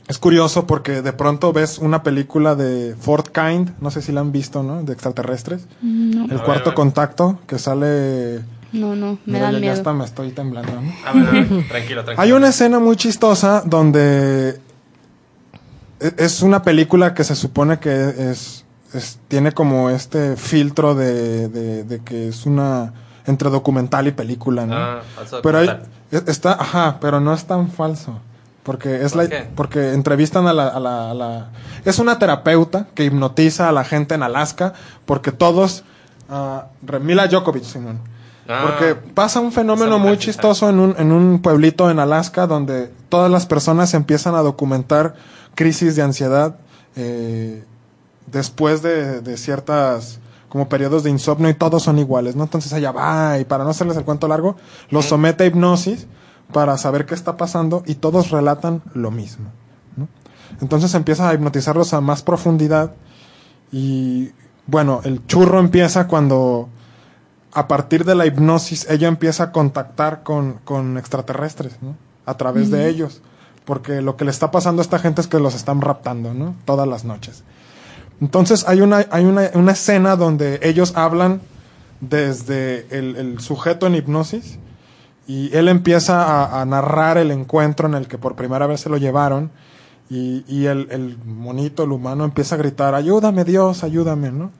es curioso porque de pronto ves una película de Fort Kind, no sé si la han visto, ¿no? De extraterrestres. No. El cuarto contacto que sale... No, no, me da miedo. Ya hasta me estoy temblando, ¿no? A ver, a ver, tranquilo, tranquilo. Hay una escena muy chistosa donde es una película que se supone que es, es tiene como este filtro de, de, de, que es una entre documental y película, ¿no? Ah, pero hay, está, ajá, pero no es tan falso. Porque es ¿Por la, qué? porque entrevistan a la, a la, a la, es una terapeuta que hipnotiza a la gente en Alaska porque todos, uh, Mila Djokovic, Simón. Ah, porque pasa un fenómeno muy chistoso en un, en un pueblito en Alaska donde todas las personas empiezan a documentar crisis de ansiedad eh, después de, de ciertas como periodos de insomnio y todos son iguales, ¿no? Entonces allá va y para no hacerles el cuento largo, los somete a hipnosis para saber qué está pasando y todos relatan lo mismo. ¿no? Entonces empieza a hipnotizarlos a más profundidad y bueno, el churro empieza cuando a partir de la hipnosis ella empieza a contactar con, con extraterrestres, ¿no? A través de ellos. Porque lo que le está pasando a esta gente es que los están raptando, ¿no? Todas las noches. Entonces hay una, hay una, una escena donde ellos hablan desde el, el sujeto en hipnosis y él empieza a, a, narrar el encuentro en el que por primera vez se lo llevaron y, y el, el, monito, el humano, empieza a gritar, ayúdame Dios, ayúdame, ¿no?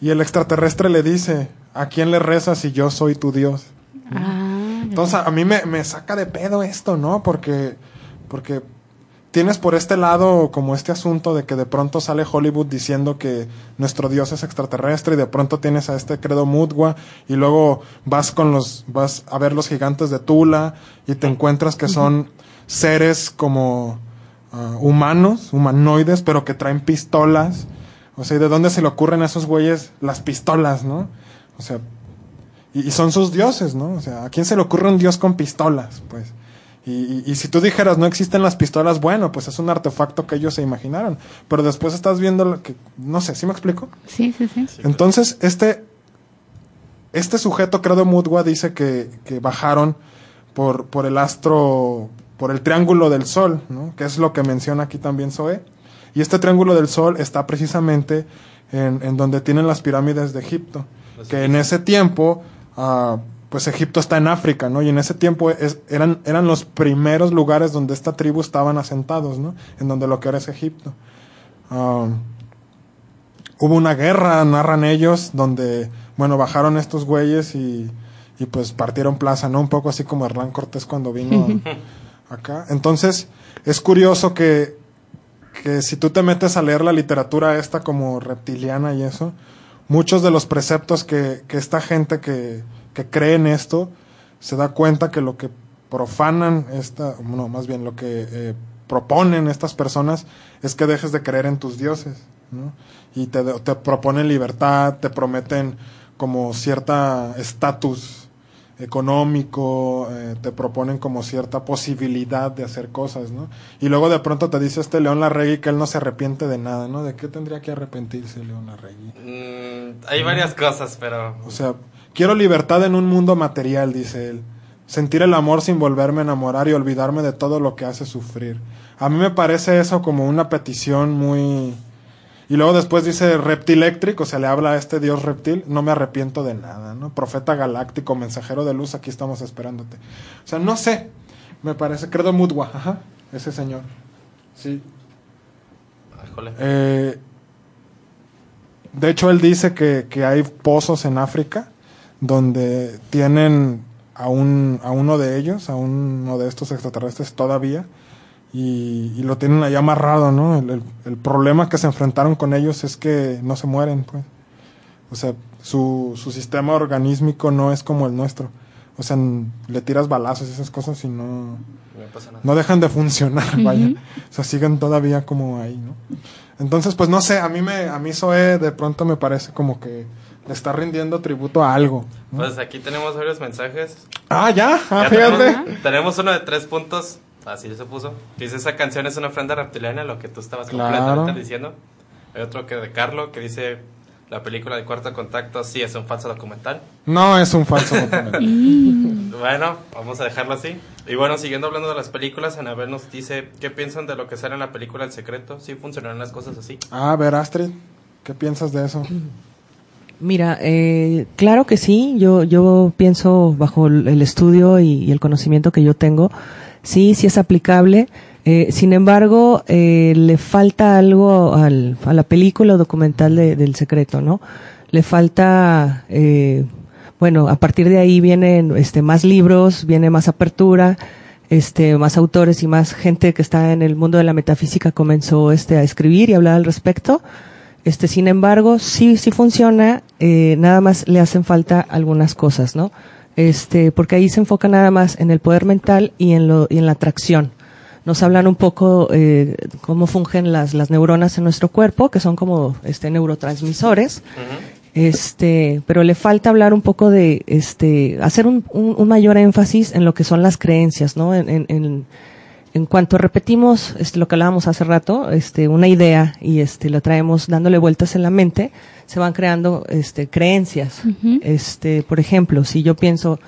Y el extraterrestre le dice, ¿a quién le rezas si yo soy tu Dios? Ah, Entonces a mí me, me saca de pedo esto, ¿no? Porque, porque tienes por este lado como este asunto de que de pronto sale Hollywood diciendo que nuestro Dios es extraterrestre y de pronto tienes a este credo Mudgua y luego vas con los vas a ver los gigantes de Tula y te encuentras que son seres como uh, humanos, humanoides, pero que traen pistolas. O sea, ¿y de dónde se le ocurren a esos güeyes las pistolas, no? O sea, y, y son sus dioses, ¿no? O sea, ¿a quién se le ocurre un dios con pistolas? Pues Y, si tú dijeras no existen las pistolas, bueno, pues es un artefacto que ellos se imaginaron. Pero después estás viendo lo que, no sé, ¿sí me explico? Sí, sí, sí. Entonces, este, este sujeto, Credo Mudwa, dice que, que bajaron por, por el astro, por el triángulo del sol, ¿no? que es lo que menciona aquí también Zoe. Y este triángulo del sol está precisamente en, en donde tienen las pirámides de Egipto, que en ese tiempo... Uh, pues Egipto está en África, ¿no? Y en ese tiempo eran, eran los primeros lugares donde esta tribu estaban asentados, ¿no? En donde lo que ahora es Egipto. Um, hubo una guerra, narran ellos, donde, bueno, bajaron estos güeyes y, y pues partieron plaza, ¿no? Un poco así como Hernán Cortés cuando vino acá. Entonces, es curioso que, que si tú te metes a leer la literatura esta como reptiliana y eso, muchos de los preceptos que, que esta gente que, que creen esto se da cuenta que lo que profanan esta, no, más bien lo que eh, proponen estas personas es que dejes de creer en tus dioses, ¿no? Y te, te proponen libertad, te prometen como cierta estatus económico, eh, te proponen como cierta posibilidad de hacer cosas, ¿no? Y luego de pronto te dice este León Larregui que él no se arrepiente de nada, ¿no? ¿De qué tendría que arrepentirse León Larregui? Mm, hay varias cosas, pero... O sea, Quiero libertad en un mundo material, dice él. Sentir el amor sin volverme a enamorar y olvidarme de todo lo que hace sufrir. A mí me parece eso como una petición muy... Y luego después dice reptiléctrico, o sea, le habla a este dios reptil, no me arrepiento de nada, ¿no? Profeta galáctico, mensajero de luz, aquí estamos esperándote. O sea, no sé, me parece, credo Mudwa, ajá, ese señor. Sí. Eh, de hecho, él dice que, que hay pozos en África donde tienen a, un, a uno de ellos, a uno de estos extraterrestres todavía, y, lo tienen ahí amarrado, ¿no? El, el, problema que se enfrentaron con ellos es que no se mueren, pues. O sea, su, su sistema organísmico no es como el nuestro. O sea, le tiras balazos y esas cosas y no, no, dejan de funcionar, vaya. O sea, siguen todavía como ahí, ¿no? Entonces, pues no sé, a mí me, a mí Zoe de pronto me parece como que le está rindiendo tributo a algo. Pues aquí tenemos varios mensajes. Ah, ya, ah, fíjate. Tenemos, uno de tres puntos, así se puso. dice, esa canción es una ofrenda reptiliana, lo que tú estabas completamente diciendo. Hay otro que de Carlo, que dice, la película de Cuarto Contacto sí es un falso documental. No es un falso documental. bueno, vamos a dejarlo así. Y bueno, siguiendo hablando de las películas, Anabel nos dice, ¿qué piensan de lo que sale en la película El Secreto? ¿Sí funcionarán las cosas así? Ah, a ver, Astrid, ¿qué piensas de eso? Mira, eh, claro que sí. Yo, yo pienso bajo el estudio y, el conocimiento que yo tengo, sí, sí es aplicable. Eh, sin embargo, eh, le falta algo al, a la película documental del secreto, ¿no? Le falta, eh, bueno, a partir de ahí vienen este, más libros, viene más apertura, este, más autores y más gente que está en el mundo de la metafísica comenzó este, a escribir y hablar al respecto. Este, sin embargo, sí, sí funciona, eh, nada más le hacen falta algunas cosas, ¿no? Este, porque ahí se enfoca nada más en el poder mental y en lo, y en la atracción. Nos hablan un poco eh, cómo fungen las, las neuronas en nuestro cuerpo, que son como este neurotransmisores. Este, pero le falta hablar un poco de, este, hacer un, un, mayor énfasis en lo que son las creencias, ¿no? En, en, en en cuanto repetimos este, lo que hablábamos hace rato, este, una idea y este, la traemos dándole vueltas en la mente, se van creando este, creencias. este, por ejemplo, si yo pienso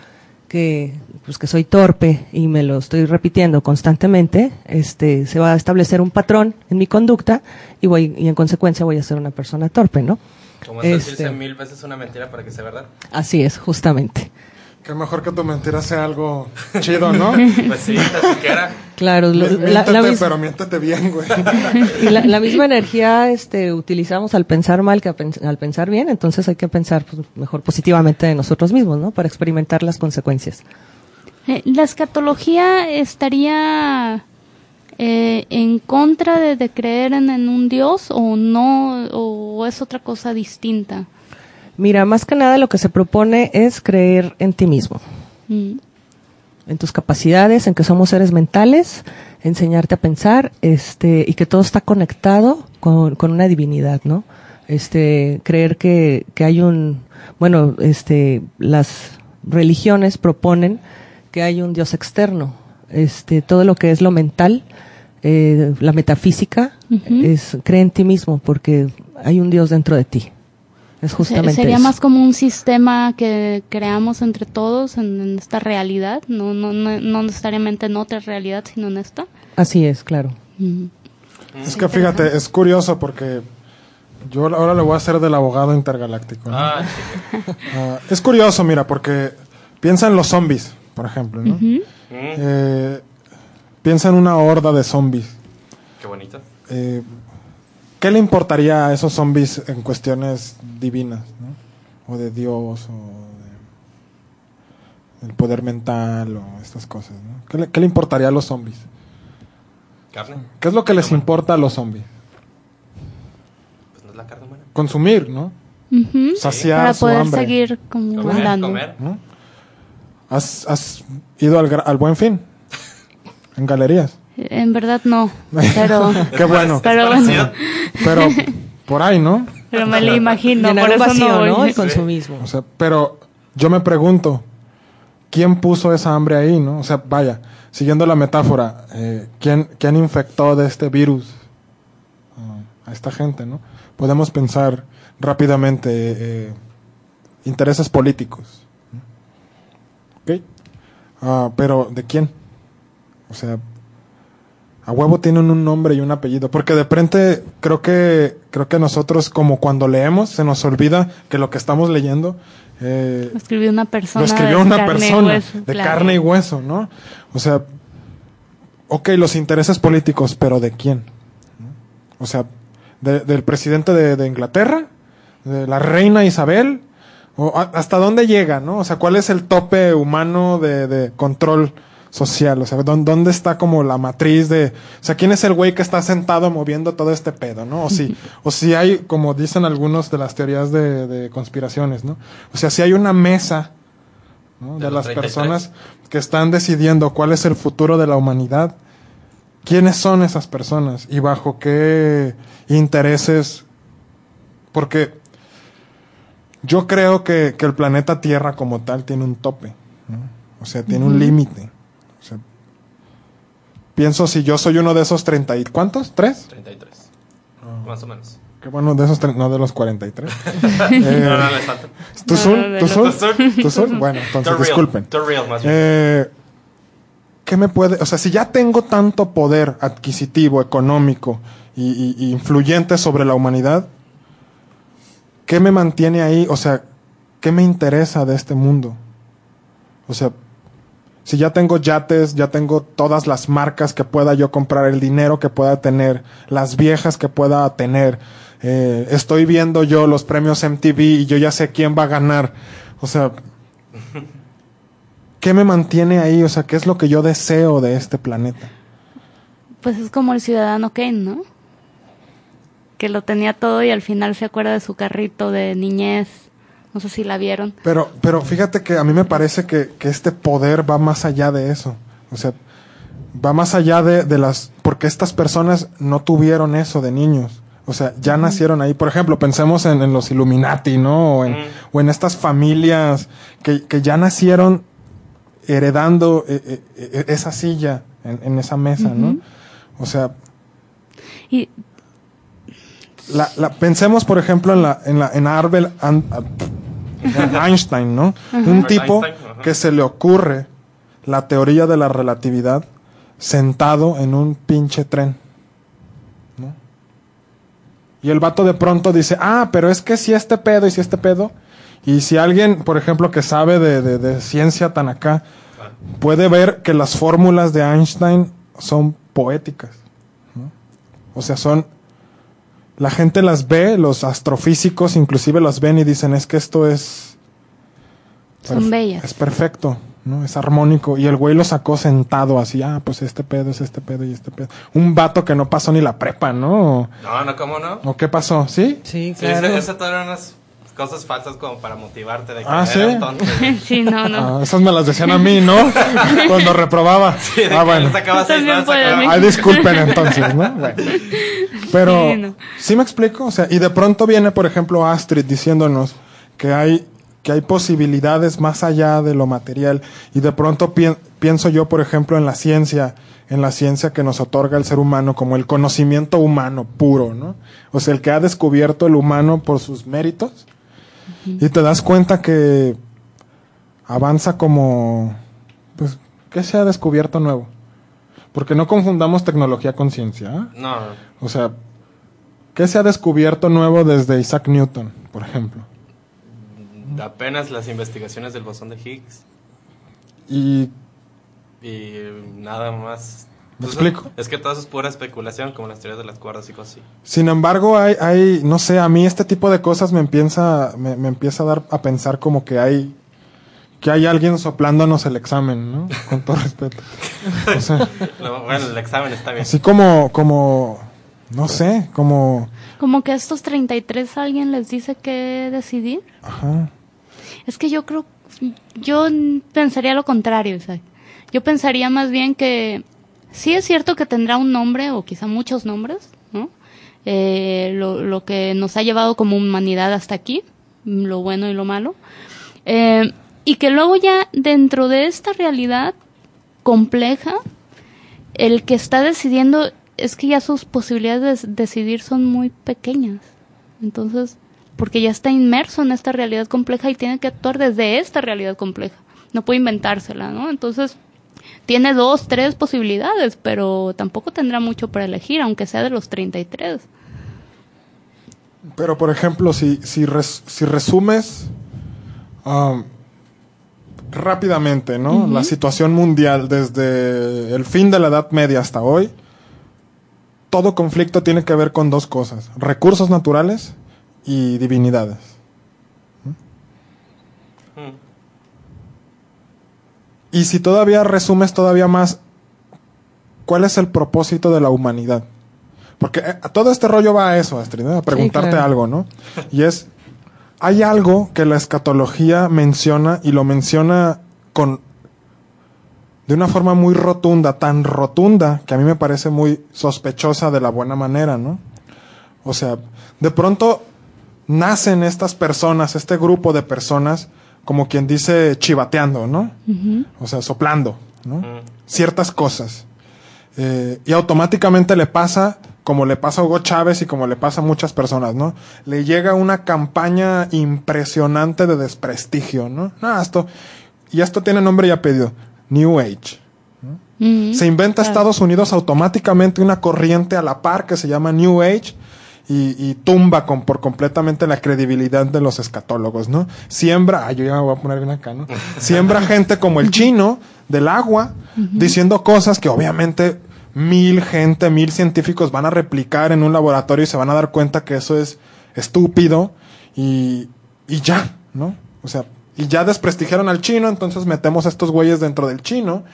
que, pues, que soy torpe y me lo estoy repitiendo constantemente, este, se va a establecer un patrón en mi conducta y voy, y en consecuencia voy a ser una persona torpe, ¿no? Como decirse este, mil veces una mentira para que sea verdad. Así es, justamente. Qué mejor que tu mentira sea algo chido, ¿no? pues sí, siquiera. Claro, la, pero miéntete bien, güey. y la, misma energía este, utilizamos al pensar mal que al pensar bien, entonces hay que pensar pues, mejor positivamente de nosotros mismos, ¿no? Para experimentar las consecuencias. Eh, ¿La escatología estaría eh, en contra de, de creer en, en, un Dios o no, o es otra cosa distinta? Mira, más que nada lo que se propone es creer en ti mismo. Mm. En tus capacidades, en que somos seres mentales, enseñarte a pensar, este, y que todo está conectado con, con una divinidad, ¿no? Este, creer que, que hay un, bueno, este, las religiones proponen que hay un Dios externo, este, todo lo que es lo mental, eh, la metafísica, es cree en ti mismo porque hay un Dios dentro de ti. Es justamente Sería más como un sistema que creamos entre todos en, esta realidad, no, no, no, necesariamente en otra realidad, sino en esta. Así es, claro. Es que fíjate, es curioso porque yo ahora le voy a hacer del abogado intergaláctico. Ah, ah, es curioso, mira, porque piensa en los zombies, por ejemplo, ¿no? Eh, piensa en una horda de zombies. Qué bonito. Eh, ¿Qué le importaría a esos zombies en cuestiones divinas, ¿no? O de Dios, o del poder mental, o estas cosas, ¿no? ¿Qué le, qué le importaría a los zombies? Carne. ¿Qué es lo que les importa a los zombies? Pues no es la carne humana. Consumir, ¿no? Saciar Para su poder hambre. seguir como Comer, andando. comer. ¿no? ¿Has, has ido al, Buen Fin? En galerías. En verdad no, pero, Qué bueno. pero bueno, Pero por ahí, ¿no? pero me lo imagino, Llenar por eso vacío, no voy. ¿no? El consumismo. O sea, pero yo me pregunto, ¿quién puso esa hambre ahí, no? O sea, vaya, siguiendo la metáfora, eh, ¿quién, ¿quién infectó de este virus ah, a esta gente, no? Podemos pensar rápidamente eh, intereses políticos. ¿Ok? Ah, pero, ¿de quién? O sea, a huevo tienen un nombre y un apellido. Porque de frente creo que, creo que nosotros, como cuando leemos, se nos olvida que lo que estamos leyendo eh, Lo escribió una persona. lo escribió de una carne y persona hueso, de claro. carne y hueso, ¿no? O sea, ok, los intereses políticos, pero ¿de quién? O sea, de- del presidente de, de Inglaterra, de la reina Isabel, o hasta dónde llega, ¿no? O sea, ¿cuál es el tope humano de, de control social? O sea, ¿dó- ¿dónde está como la matriz de, o sea, quién es el güey que está sentado moviendo todo este pedo, ¿no? O si, o si hay, como dicen algunos de las teorías de, de conspiraciones, ¿no? O sea, si hay una mesa ¿no? De las 33. personas que están decidiendo cuál es el futuro de la humanidad, quiénes son esas personas y bajo qué intereses, porque yo creo que, que el planeta Tierra como tal tiene un tope, ¿no? o sea, tiene un límite. O sea, pienso si yo soy uno de esos treinta y ¿cuántos? ¿Tres? 33. Ah. Más o menos. Que bueno, de esos no de los 43. No, Eh, no, les falta. ¿Tú No, sur? no, no, ¿Tú no. sur? ¿Tú sur? Bueno, entonces real. disculpen. Too real, más bien. Eh, ¿Qué me puede, o sea, si ya tengo tanto poder adquisitivo, económico y, y- y influyente sobre la humanidad, ¿qué me mantiene ahí? O sea, ¿qué me interesa de este mundo? O sea, si ya tengo yates, ya tengo todas las marcas que pueda yo comprar, el dinero que pueda tener, las viejas que pueda tener, eh, estoy viendo yo los premios MTV y yo ya sé quién va a ganar. O sea, ¿qué me mantiene ahí? O sea, ¿qué es lo que yo deseo de este planeta? Pues es como el ciudadano Kane, ¿no? Que lo tenía todo y al final se acuerda de su carrito de niñez. No sé si la vieron. Pero, pero fíjate que a mí me parece que, que este poder va más allá de eso. O sea, va más allá de, de las... Porque estas personas no tuvieron eso de niños. O sea, ya nacieron ahí. Por ejemplo, pensemos en, en los Illuminati, ¿no? O en, Mm. o en estas familias que, que ya nacieron heredando eh, eh, eh, esa silla en, en esa mesa, ¿no? O sea, Y la, la- pensemos, por ejemplo, en la, en la, en Arbel An- a- en Einstein, ¿no? Un tipo que se le ocurre la teoría de la relatividad sentado en un pinche tren, ¿no? Y el vato de pronto dice, ah, pero es que si este pedo y si este pedo, y si alguien, por ejemplo, que sabe de, de- de ciencia tan acá, puede ver que las fórmulas de Einstein son poéticas, ¿no? O sea, son la gente las ve, los astrofísicos inclusive las ven y dicen es que esto es Son bellas. es perfecto, ¿no? Es armónico y el güey lo sacó sentado así, ah, pues este pedo es este pedo y este pedo. Un vato que no pasó ni la prepa, ¿no? No, no, ¿cómo no? ¿O qué pasó? ¿Sí? Sí, Sí, cosas falsas como para motivarte de que Ah, era ¿sí? un tonto. sí, no, no. Ah, esas me las decían a mí, ¿no? Cuando reprobaba. Sí, de ah, bueno. Ay, disculpen entonces, ¿no? Bueno. Pero, Sí, no. ¿sí me explico? O sea, y de pronto viene, por ejemplo, Astrid diciéndonos que hay, que hay posibilidades más allá de lo material. Y de pronto pienso yo, por ejemplo, en la ciencia, en la ciencia que nos otorga el ser humano como el conocimiento humano puro, ¿no? O sea, el que ha descubierto el humano por sus méritos. Y te das cuenta que avanza como, pues, ¿qué se ha descubierto nuevo? Porque no confundamos tecnología con ciencia. ¿eh? No. O sea, ¿qué se ha descubierto nuevo desde Isaac Newton, por ejemplo? Apenas las investigaciones del bosón de Higgs. Y y nada más. ¿Me explico? Es que todo eso es pura especulación, como las teorías de las cuerdas y cosas así. Sin embargo, hay, hay, no sé, a mí este tipo de cosas me empieza, me, empieza a dar a pensar como que hay, que hay alguien soplándonos el examen, ¿no? Con todo respeto. bueno, el examen está bien. Así como, como, no sé, como... Como que a estos 33 alguien les dice qué decidir. Ajá. Es que yo creo, yo pensaría lo contrario, ¿sabes? Yo pensaría más bien que sí es cierto que tendrá un nombre o quizá muchos nombres, ¿no? Eh, lo, que nos ha llevado como humanidad hasta aquí, lo bueno y lo malo. Eh, y que luego ya dentro de esta realidad compleja, el que está decidiendo es que ya sus posibilidades de decidir son muy pequeñas. Entonces, porque ya está inmerso en esta realidad compleja y tiene que actuar desde esta realidad compleja. No puede inventársela, ¿no? Entonces, tiene dos, tres posibilidades, pero tampoco tendrá mucho para elegir, aunque sea de los 33. Pero, por ejemplo, si, si, si resumes um, rápidamente ¿no? la situación mundial desde el fin de la Edad Media hasta hoy, todo conflicto tiene que ver con dos cosas, recursos naturales y divinidades. Y si todavía resumes todavía más, ¿cuál es el propósito de la humanidad? Porque eh, todo este rollo va a eso, Astrid, a preguntarte algo, ¿no? Y es, hay algo que la escatología menciona y lo menciona con de una forma muy rotunda, tan rotunda que a mí me parece muy sospechosa de la buena manera, ¿no? O sea, de pronto nacen estas personas, este grupo de personas como quien dice, chivateando, ¿no? O sea, soplando, ¿no? Ciertas cosas. Eh, y automáticamente le pasa, como le pasa a Hugo Chávez y como le pasa a muchas personas, ¿no? Le llega una campaña impresionante de desprestigio, ¿no? Ah, esto, y esto tiene nombre y apellido, New Age. Se inventa Estados Unidos automáticamente una corriente a la par que se llama New Age, y, tumba con, por completamente la credibilidad de los escatólogos, ¿no? Siembra, ay, yo ya me voy a poner bien acá, ¿no? Siembra gente como el chino del agua, diciendo cosas que obviamente mil gente, mil científicos van a replicar en un laboratorio y se van a dar cuenta que eso es estúpido y, y ya, ¿no? O sea, y ya desprestigiaron al chino, entonces metemos a estos güeyes dentro del chino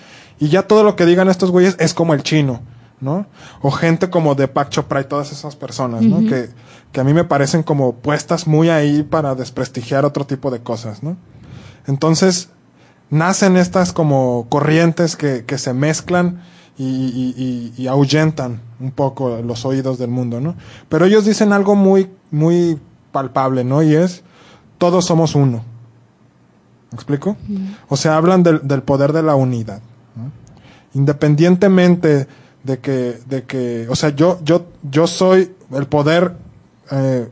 y ya todo lo que digan estos güeyes es como el chino. ¿No? O gente como de Pac Chopra y todas esas personas, ¿no? que, que, a mí me parecen como puestas muy ahí para desprestigiar otro tipo de cosas, ¿no? Entonces, nacen estas como corrientes que, que se mezclan y, y, y, ahuyentan un poco los oídos del mundo, ¿no? Pero ellos dicen algo muy, muy palpable, ¿no? Y es, todos somos uno. ¿Me explico? O sea, hablan del, del poder de la unidad. Independientemente de que, de que, o sea, yo, yo, yo soy el poder eh,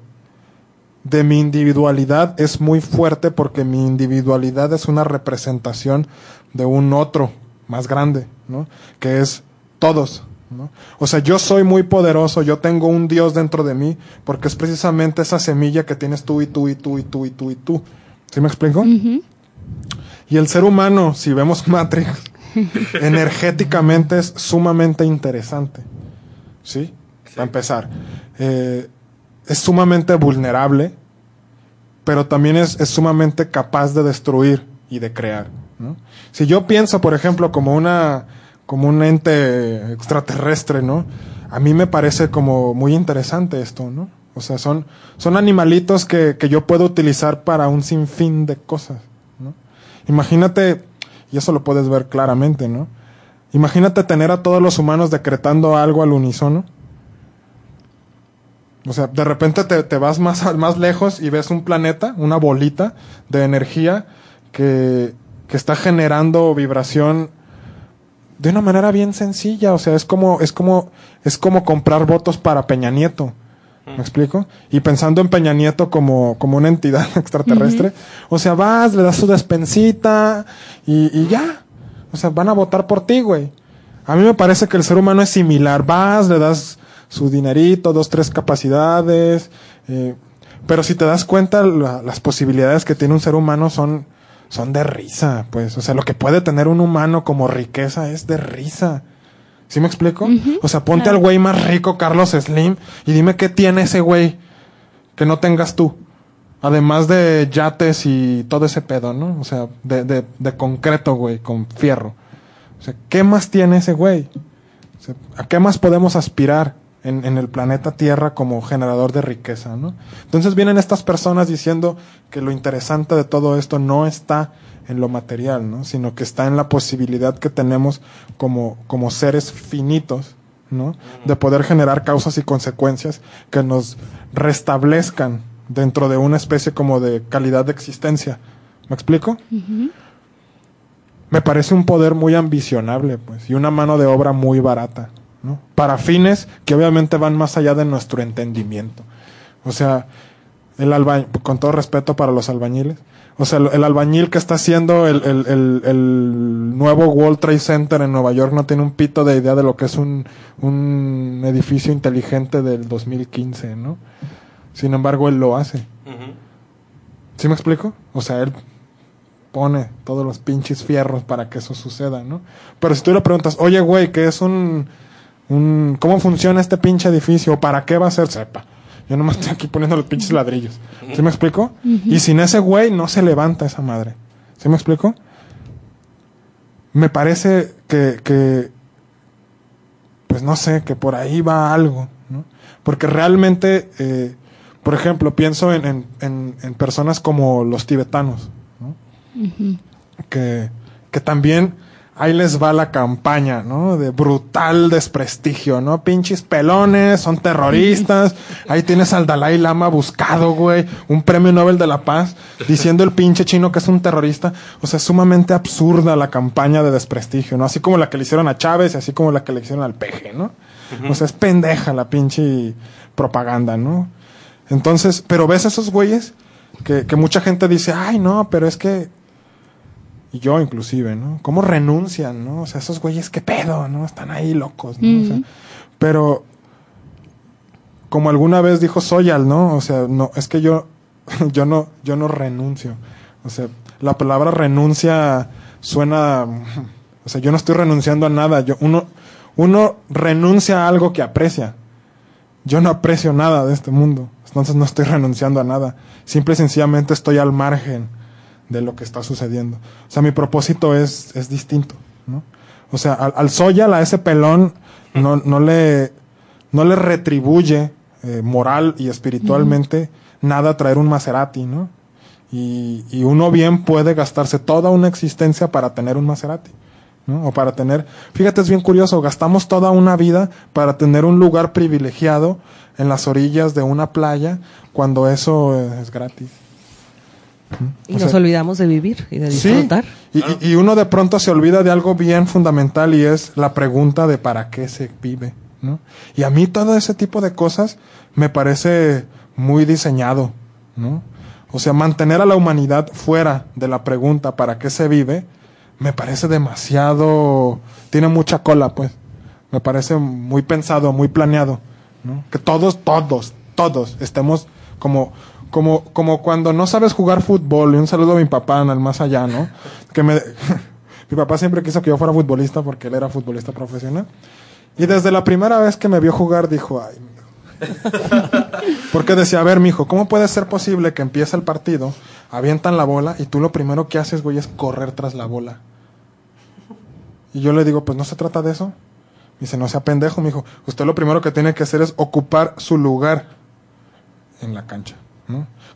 de mi individualidad es muy fuerte porque mi individualidad es una representación de un otro más grande, ¿no? Que es todos, ¿no? O sea, yo soy muy poderoso, yo tengo un Dios dentro de mí porque es precisamente esa semilla que tienes tú y tú y tú y tú y tú y tú. ¿Sí me explico? Y el ser humano, si vemos Matrix, energéticamente es sumamente interesante. ¿Sí? Para empezar. Eh, es sumamente vulnerable, pero también es, sumamente capaz de destruir y de crear. Si yo pienso, por ejemplo, como una como un ente extraterrestre, ¿no? A mí me parece como muy interesante esto, ¿no? O sea, son, son animalitos que, que yo puedo utilizar para un sinfín de cosas, ¿no? Imagínate y eso lo puedes ver claramente, ¿no? Imagínate tener a todos los humanos decretando algo al unísono. O sea, de repente te, te vas más, más lejos y ves un planeta, una bolita de energía que, que está generando vibración de una manera bien sencilla. O sea, es como, es como, es como comprar votos para Peña Nieto. ¿Me explico? Y pensando en Peña Nieto como, como una entidad extraterrestre. O sea, vas, le das su despensita y, y ya. O sea, van a votar por ti, güey. A mí me parece que el ser humano es similar. Vas, le das su dinerito, dos, tres capacidades. Eh, pero si te das cuenta, las posibilidades que tiene un ser humano son, son de risa, pues. O sea, lo que puede tener un humano como riqueza es de risa. ¿Sí me explico? O sea, ponte al güey más rico, Carlos Slim, y dime qué tiene ese güey que no tengas tú. Además de yates y todo ese pedo, ¿no? O sea, de, de, de concreto, güey, con fierro. O sea, ¿qué más tiene ese güey? O sea, ¿A qué más podemos aspirar? en, el planeta Tierra como generador de riqueza, ¿no? Entonces vienen estas personas diciendo que lo interesante de todo esto no está en lo material, ¿no? Sino que está en la posibilidad que tenemos como, como seres finitos, ¿no? De poder generar causas y consecuencias que nos restablezcan dentro de una especie como de calidad de existencia. ¿Me explico? Me parece un poder muy ambicionable, pues, y una mano de obra muy barata. Para fines que obviamente van más allá de nuestro entendimiento. O sea, el albañil, con todo respeto para los albañiles, o sea, el, albañil que está haciendo el, el, el, nuevo World Trade Center en Nueva York no tiene un pito de idea de lo que es un, un edificio inteligente del 2015, ¿no? Sin embargo, él lo hace. ¿Sí me explico? O sea, él pone todos los pinches fierros para que eso suceda, ¿no? Pero si tú le preguntas, oye, güey, ¿qué es un cómo funciona este pinche edificio, para qué va a ser, sepa. Yo nomás estoy aquí poniendo los pinches ladrillos. ¿Sí me explico? Y sin ese güey no se levanta esa madre. ¿Sí me explico? Me parece que, que pues no sé, que por ahí va algo, ¿no? Porque realmente, eh, por ejemplo, pienso en, en, en, personas como los tibetanos, ¿no? que, que también ahí les va la campaña, ¿no? De brutal desprestigio, ¿no? Pinches pelones, son terroristas. Ahí tienes al Dalai Lama buscado, güey, un premio Nobel de la Paz, diciendo el pinche chino que es un terrorista. O sea, sumamente absurda la campaña de desprestigio, ¿no? Así como la que le hicieron a Chávez y así como la que le hicieron al peje, ¿no? O sea, es pendeja la pinche propaganda, ¿no? Entonces, pero ves a esos güeyes que, que mucha gente dice, ay, no, pero es que y yo inclusive, ¿no? ¿Cómo renuncian, no? O sea, esos güeyes, ¿qué pedo, no? Están ahí locos, ¿no? o sea, pero, como alguna vez dijo Soyal, ¿no? O sea, no, es que yo, yo no, yo no renuncio. O sea, la palabra renuncia suena, o sea, yo no estoy renunciando a nada. Yo, uno, uno renuncia a algo que aprecia. Yo no aprecio nada de este mundo. Entonces no estoy renunciando a nada. Simple y sencillamente estoy al margen de lo que está sucediendo. O sea, mi propósito es, es distinto, ¿no? O sea, al, al Soyal, a ese pelón, no, no, le, no le retribuye eh, moral y espiritualmente nada traer un Maserati, ¿no? Y, y, uno bien puede gastarse toda una existencia para tener un Maserati, ¿no? O para tener, fíjate, es bien curioso, gastamos toda una vida para tener un lugar privilegiado en las orillas de una playa cuando eso es gratis. Y nos olvidamos de vivir y de disfrutar. Y, uno de pronto se olvida de algo bien fundamental y es la pregunta de para qué se vive. ¿no? Y a mí todo ese tipo de cosas me parece muy diseñado. ¿no? O sea, mantener a la humanidad fuera de la pregunta para qué se vive me parece demasiado... Tiene mucha cola, pues. Me parece muy pensado, muy planeado. ¿no? Que todos, todos, todos estemos como como, como cuando no sabes jugar fútbol, y un saludo a mi papá en el más allá, ¿no? Que me, mi papá siempre quiso que yo fuera futbolista porque él era futbolista profesional. Y desde la primera vez que me vio jugar dijo, ay, porque decía, a ver, mijo, ¿cómo puede ser posible que empiece el partido, avientan la bola y tú lo primero que haces, güey, es correr tras la bola? Y yo le digo, pues no se trata de eso. dice, no sea pendejo, mijo. Usted lo primero que tiene que hacer es ocupar su lugar en la cancha.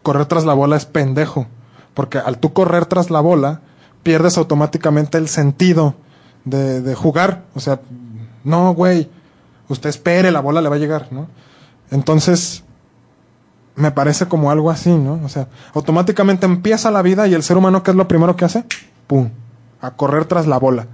Correr tras la bola es pendejo, porque al tú correr tras la bola, pierdes automáticamente el sentido de, de jugar. O sea, no, güey, usted espere, la bola le va a llegar, ¿no? Entonces, me parece como algo así, ¿no? O sea, automáticamente empieza la vida y el ser humano, ¿qué es lo primero que hace? ¡Pum! A correr tras la bola.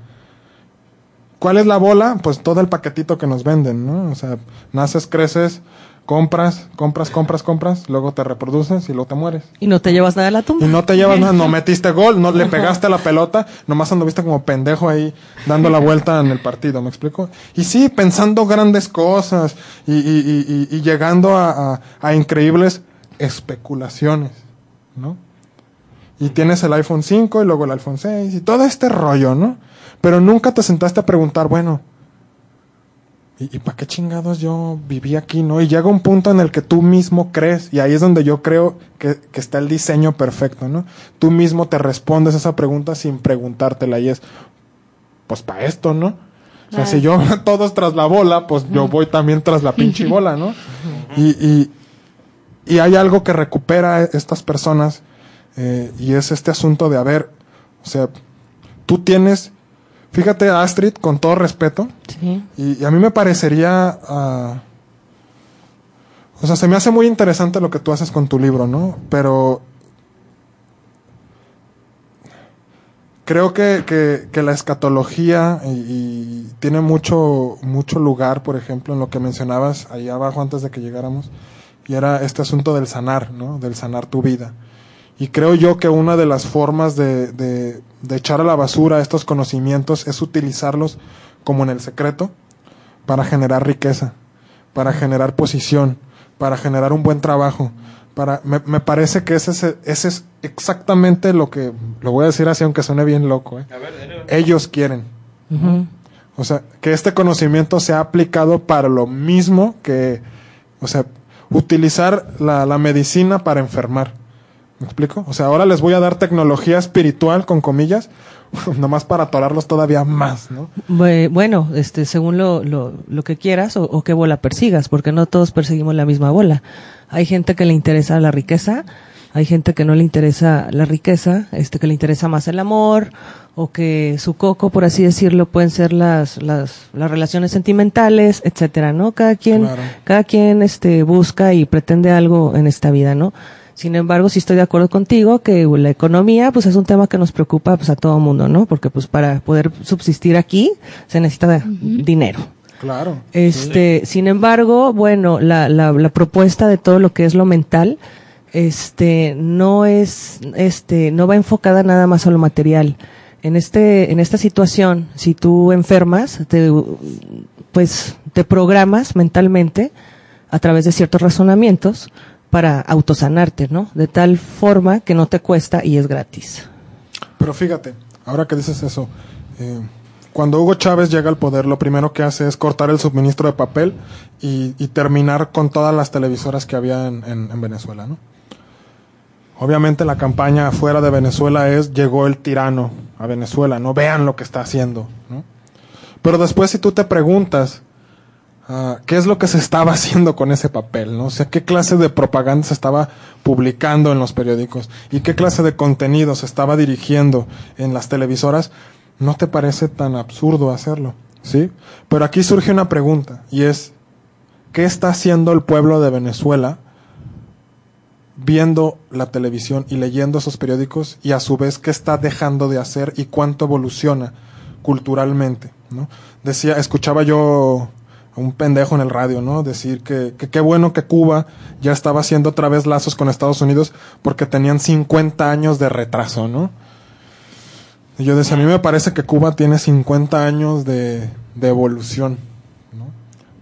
¿Cuál es la bola? Pues todo el paquetito que nos venden, ¿no? O sea, naces, creces, compras, compras, compras, compras, luego te reproduces y luego te mueres. Y no te llevas nada de la tumba. Y no te llevas nada, no metiste gol, no le pegaste la pelota, nomás anduviste como pendejo ahí dando la vuelta en el partido, ¿me explico? Y sí, pensando grandes cosas y, y, y, y llegando a, a, a, increíbles especulaciones, ¿no? Y tienes el iPhone 5 y luego el iPhone 6 y todo este rollo, ¿no? Pero nunca te sentaste a preguntar, bueno, ¿Y, para qué chingados yo viví aquí, no? Y llega un punto en el que tú mismo crees, y ahí es donde yo creo que, que está el diseño perfecto, ¿no? Tú mismo te respondes esa pregunta sin preguntártela y es, pues para esto, ¿no? O sea, si yo todos tras la bola, pues yo voy también tras la pinche bola, ¿no? Y, y, y hay algo que recupera estas personas, eh, y es este asunto de, a ver, o sea, tú tienes Fíjate, Astrid, con todo respeto. Sí. Y, y a mí me parecería. Uh, o sea, se me hace muy interesante lo que tú haces con tu libro, ¿no? Pero. Creo que, que, que la escatología y, y, tiene mucho, mucho lugar, por ejemplo, en lo que mencionabas ahí abajo antes de que llegáramos, y era este asunto del sanar, ¿no? Del sanar tu vida. Y creo yo que una de las formas de, de, de, echar a la basura estos conocimientos es utilizarlos como en el secreto para generar riqueza, para generar posición, para generar un buen trabajo. Para, me, me parece que ese es, ese es exactamente lo que, lo voy a decir así aunque suene bien loco, ¿eh? ver, ellos quieren. Uh -huh. O sea, que este conocimiento sea aplicado para lo mismo que, o sea, utilizar la, la medicina para enfermar. ¿Me explico? O sea, ahora les voy a dar tecnología espiritual, con comillas, nomás para atorarlos todavía más, ¿no? Bueno, este, según lo, lo, lo que quieras o, o, qué bola persigas, porque no todos perseguimos la misma bola. Hay gente que le interesa la riqueza, hay gente que no le interesa la riqueza, este, que le interesa más el amor, o que su coco, por así decirlo, pueden ser las, las, las relaciones sentimentales, etcétera, ¿no? Cada quien, claro. cada quien, este, busca y pretende algo en esta vida, ¿no? Sin embargo, sí estoy de acuerdo contigo que la economía, pues es un tema que nos preocupa pues a todo el mundo, ¿no? Porque pues para poder subsistir aquí se necesita uh -huh. dinero. Claro. Este, sí. sin embargo, bueno, la, la, la propuesta de todo lo que es lo mental, este, no es, este, no va enfocada nada más a lo material. En este, en esta situación, si tú enfermas, te, pues, te programas mentalmente a través de ciertos razonamientos para autosanarte, ¿no? De tal forma que no te cuesta y es gratis. Pero fíjate, ahora que dices eso, eh, cuando Hugo Chávez llega al poder, lo primero que hace es cortar el suministro de papel y, terminar con todas las televisoras que había en, Venezuela, ¿no? Obviamente la campaña fuera de Venezuela es llegó el tirano a Venezuela, no vean lo que está haciendo, ¿no? Pero después si tú te preguntas, Uh, qué es lo que se estaba haciendo con ese papel, ¿no? O sea, qué clase de propaganda se estaba publicando en los periódicos y qué clase de contenido se estaba dirigiendo en las televisoras, ¿no te parece tan absurdo hacerlo? ¿Sí? Pero aquí surge una pregunta y es, ¿qué está haciendo el pueblo de Venezuela viendo la televisión y leyendo esos periódicos y a su vez qué está dejando de hacer y cuánto evoluciona culturalmente, ¿no? Decía, escuchaba yo a un pendejo en el radio, ¿no? Decir que qué que bueno que Cuba ya estaba haciendo otra vez lazos con Estados Unidos porque tenían 50 años de retraso, ¿no? Y yo decía, a mí me parece que Cuba tiene 50 años de, de evolución, ¿no?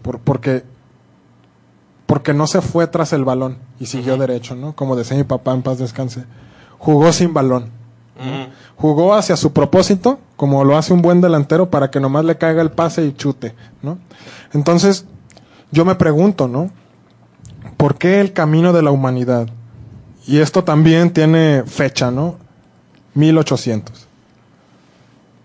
Por, porque, porque no se fue tras el balón y siguió derecho, ¿no? Como decía mi papá en paz descanse. Jugó sin balón. Uh -huh. Jugó hacia su propósito, como lo hace un buen delantero, para que nomás le caiga el pase y chute, ¿no? Entonces, yo me pregunto, ¿no? ¿Por qué el camino de la humanidad? Y esto también tiene fecha, ¿no? 1800.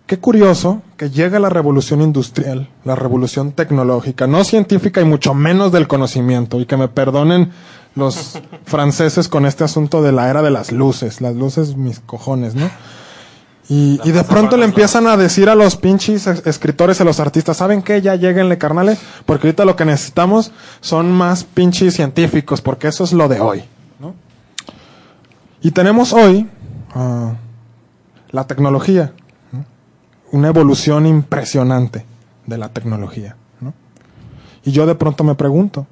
Qué curioso que llega la revolución industrial, la revolución tecnológica, no científica y mucho menos del conocimiento, y que me perdonen los franceses con este asunto de la era de las luces, las luces mis cojones, ¿no? Y, de pronto le empiezan a decir a los pinches escritores, a los artistas, ¿saben qué? Ya lleguenle, carnales, porque ahorita lo que necesitamos son más pinches científicos, porque eso es lo de hoy. ¿no? Y tenemos hoy ah, la tecnología, una evolución impresionante de la tecnología. ¿no? Y yo de pronto me pregunto,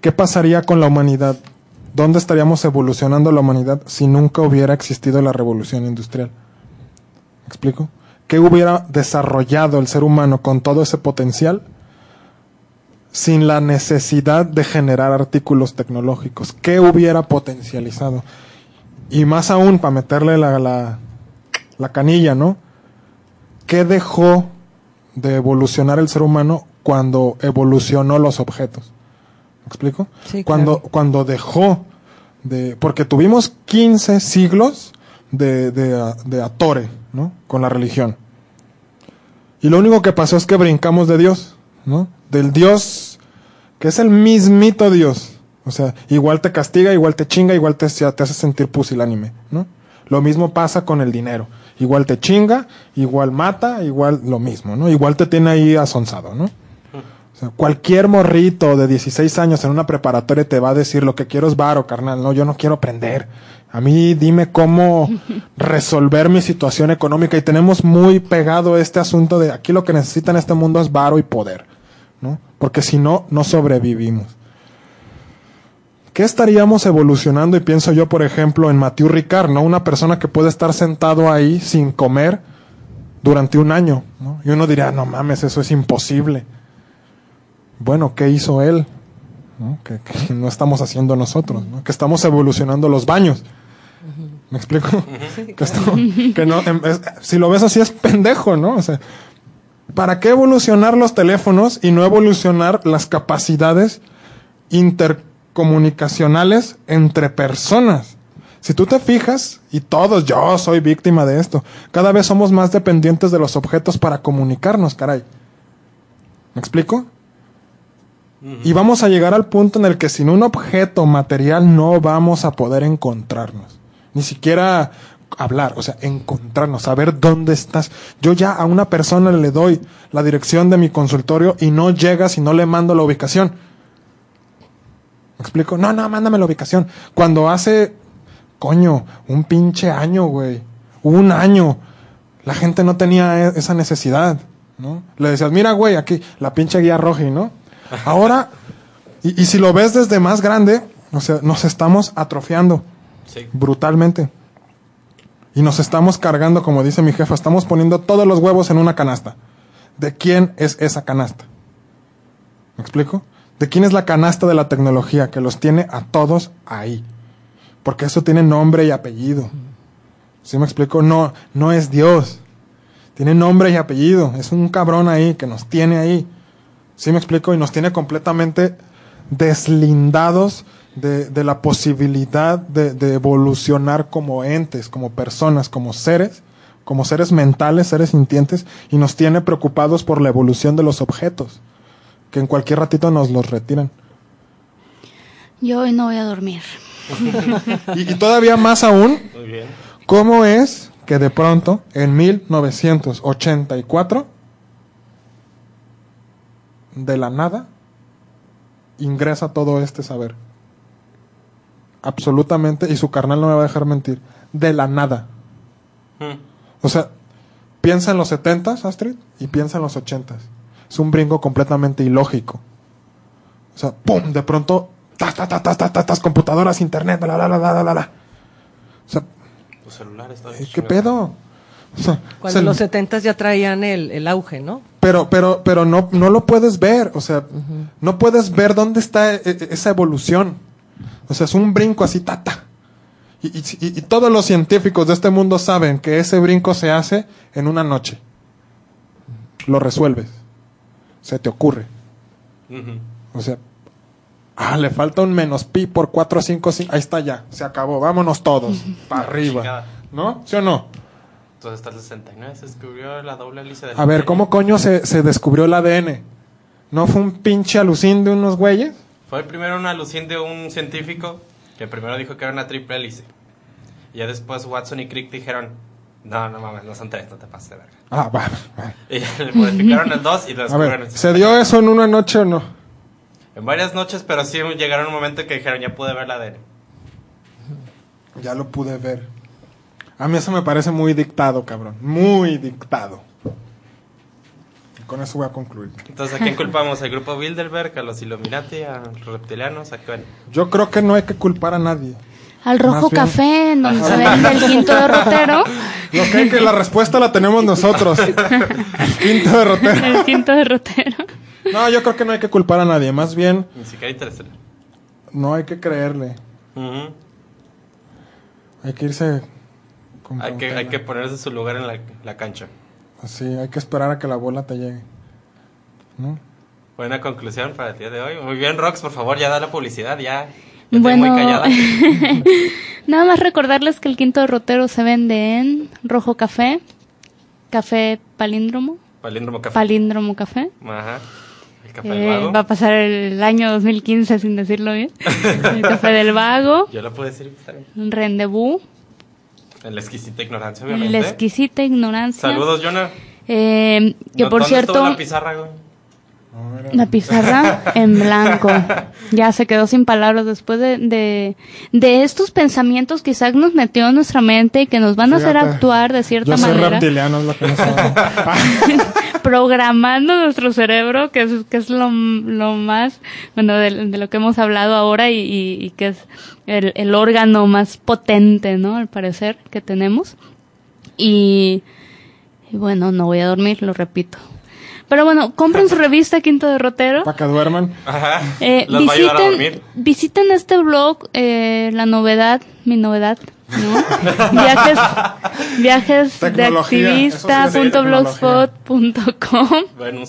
¿qué pasaría con la humanidad ¿Dónde estaríamos evolucionando la humanidad si nunca hubiera existido la revolución industrial? ¿Me explico? ¿Qué hubiera desarrollado el ser humano con todo ese potencial sin la necesidad de generar artículos tecnológicos? ¿Qué hubiera potencializado? Y más aún, para meterle la, la, canilla, ¿no? ¿Qué dejó de evolucionar el ser humano cuando evolucionó los objetos? Explico? cuando, cuando dejó de... Porque tuvimos 15 siglos de, de, de atore, ¿no? Con la religión. Y lo único que pasó es que brincamos de Dios, ¿no? Del Dios que es el mismito Dios. O sea, igual te castiga, igual te chinga, igual te, te hace sentir pusilánime, ¿no? Lo mismo pasa con el dinero. Igual te chinga, igual mata, igual lo mismo, ¿no? Igual te tiene ahí asonsado, ¿no? Cualquier morrito de 16 años en una preparatoria te va a decir lo que quiero es varo, carnal. No, yo no quiero aprender. A mí dime cómo resolver mi situación económica y tenemos muy pegado este asunto de aquí lo que necesita en este mundo es varo y poder, ¿no? Porque si no, no sobrevivimos. ¿Qué estaríamos evolucionando? Y pienso yo, por ejemplo, en Mathieu Ricard, ¿no? Una persona que puede estar sentado ahí sin comer durante un año, ¿no? Y uno diría, no mames, eso es imposible bueno, ¿qué hizo él? ¿No? Que, no estamos haciendo nosotros, ¿no? que estamos evolucionando los baños. ¿Me explico? que, no, si lo ves así es pendejo, ¿no? O sea, ¿para qué evolucionar los teléfonos y no evolucionar las capacidades intercomunicacionales entre personas? Si tú te fijas, y todos, yo soy víctima de esto, cada vez somos más dependientes de los objetos para comunicarnos, caray. ¿Me explico? Y vamos a llegar al punto en el que sin un objeto material no vamos a poder encontrarnos. Ni siquiera hablar, o sea, encontrarnos, saber dónde estás. Yo ya a una persona le doy la dirección de mi consultorio y no llega si no le mando la ubicación. ¿Me explico? No, no, mándame la ubicación. Cuando hace, coño, un pinche año, güey, un año, la gente no tenía e-, esa necesidad, ¿no? Le decías, mira, güey, aquí, la pinche guía roja, ¿no? Ahora, y, si lo ves desde más grande, o sea, nos estamos atrofiando brutalmente. Y nos estamos cargando, como dice mi jefa, estamos poniendo todos los huevos en una canasta. ¿De quién es esa canasta? ¿Me explico? ¿De quién es la canasta de la tecnología que los tiene a todos ahí? Porque eso tiene nombre y apellido. ¿Sí me explico? No, no es Dios. Tiene nombre y apellido. Es un cabrón ahí que nos tiene ahí. ¿Sí me explico? Y nos tiene completamente deslindados de, de la posibilidad de, de, evolucionar como entes, como personas, como seres, como seres mentales, seres sintientes, y nos tiene preocupados por la evolución de los objetos, que en cualquier ratito nos los retiran. Yo hoy no voy a dormir. y, y, todavía más aún, ¿cómo es que de pronto, en 1984, de la nada ingresa todo este saber. Absolutamente, y su carnal no me va a dejar mentir, de la nada. Hmm. O sea, piensa en los setentas, Astrid, y piensa en los ochentas. Es un brinco completamente ilógico. O sea, ¡pum! De pronto, tas, tas, tas, tas, tas, tas computadoras, internet, la, la, la, la, la, la. O sea, los celulares ¿qué pedo? Cuando los setentas ya traían el, el, auge, ¿no? Pero, pero, pero no, no lo puedes ver, o sea, no puedes ver dónde está e, e, esa evolución. O sea, es un brinco así, tata. Y, y, y, todos los científicos de este mundo saben que ese brinco se hace en una noche. Lo resuelves. Se te ocurre. O sea, ah, le falta un menos pi por 4, 5, 5. Ahí está ya, se acabó. Vámonos todos. para arriba. ¿No? ¿Sí o no? Entonces hasta el 69 se descubrió la doble hélice del A ver, ¿cómo coño se, se descubrió el ADN? ¿No fue un pinche alucín de unos güeyes? Fue primero un alucín de un científico que primero dijo que era una triple hélice. Y ya después Watson y Crick dijeron, No, no mames, no son tres, no te pases de verga. Ah, va. Y le modificaron el 2 y lo A descubrieron. ver, ¿se dio eso en una noche o no? En varias noches, pero sí llegaron un momento que dijeron, ya pude ver la ADN. Ya lo pude ver. A mí eso me parece muy dictado, cabrón. Muy dictado. Y con eso voy a concluir. Entonces, ¿a quién culpamos? ¿Al grupo Bilderberg, a los Illuminati, a los reptilianos? ¿A quién? Yo creo que no hay que culpar a nadie. Al rojo bien. café, en donde se vende el quinto derrotero. Lo que hay que la respuesta la tenemos nosotros. El quinto derrotero. El quinto derrotero. No, yo creo que no hay que culpar a nadie. Más bien, Ni siquiera interesa. no hay que creerle. Hay que irse. Con hay, que, hay que ponerse en su lugar en la, la cancha. Sí, hay que esperar a que la bola te llegue. ¿No? Buena conclusión para el día de hoy. Muy bien, Rox, por favor, ya da la publicidad, ya. ya estoy Bueno, muy callada. nada más recordarles que el quinto derrotero se vende en rojo café, café palíndromo, Palíndromo café. palíndromo café. Ajá. El café del Eh, vago. va a pasar el año 2015 sin decirlo bien. El café del vago, Yo lo puedo decir, está bien. rendezvous, En la exquisita ignorancia, obviamente. la exquisita ignorancia. Saludos, Jonah. Eh, que ¿Dó- por cierto, la pizarra, güey? La pizarra en blanco. Ya se quedó sin palabras después de, de, de estos pensamientos que Isaac nos metió en nuestra mente y que nos van a hacer actuar de cierta Yo soy manera. reptiliano, es lo que programando nuestro cerebro, que es, que es lo, lo más, bueno, de, de lo que hemos hablado ahora y, y- y que es el, el órgano más potente, ¿no? Al parecer, que tenemos. Y, y bueno, no voy a dormir, lo repito. Pero bueno, compren su revista Quinto Derrotero. Para que duerman. Ajá. Eh, Los va a ayudar a visiten, dormir. visiten este blog, eh, la novedad, mi novedad, ¿no? viajes, viajes de activista.blogspot.com. Bueno.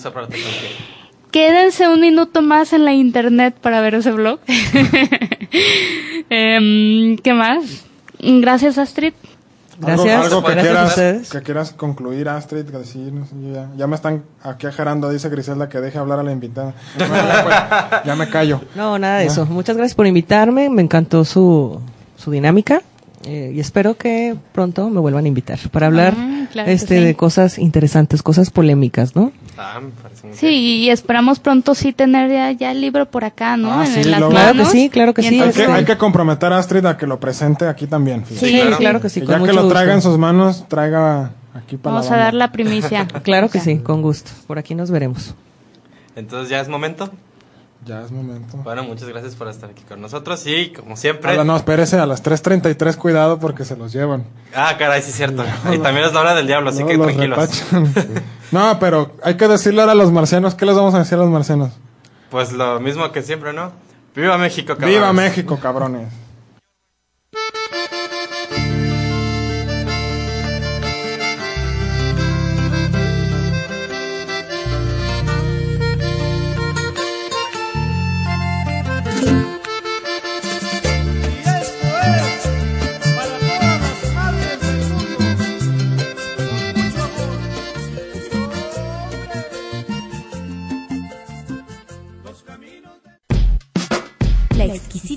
Quédense un minuto más en la internet para ver ese blog. Em, ¿Qué más? Gracias, Astrid. Gracias. Algo, algo que, Gracias a quieras, ustedes. que quieras concluir, Astrid, que decir, no sé, ya, ya me están aquí ajarando, dice Griselda, que deje hablar a la invitada. Bueno, ya, pues, ya me callo. No, nada de eso. Muchas gracias por invitarme. Me encantó su, su dinámica. eh, y espero que pronto me vuelvan a invitar para hablar Ah, claro este sí. de cosas interesantes, cosas polémicas, ¿no? Ah, me parece muy Sí, y esperamos pronto sí tener ya, ya el libro por acá, ¿no? Ah, en, sí, en las luego- Claro que sí, claro que sí, Hay entonces- que, este- hay que comprometer a Astrid a que lo presente aquí también. fíjate. Sí, claro, claro. que sí, Que con ya que lo gusto. traiga en sus manos, traiga aquí para Vamos la a dar la primicia. Claro que sí, con gusto. Por aquí nos veremos. Entonces ya es momento. Ya es momento. Bueno, muchas gracias por estar aquí con nosotros y como siempre. Ah, no, espérese, a las 3.33 cuidado porque se los llevan. Ah, caray, sí es cierto. Y también es la hora del diablo, así que los tranquilos. no, pero hay que decirle ahora a los marcianos, ¿qué les vamos a decir a los marcianos? Pues lo mismo que siempre, ¿no? ¡Viva México, cabrones! ¡Viva México, cabrones!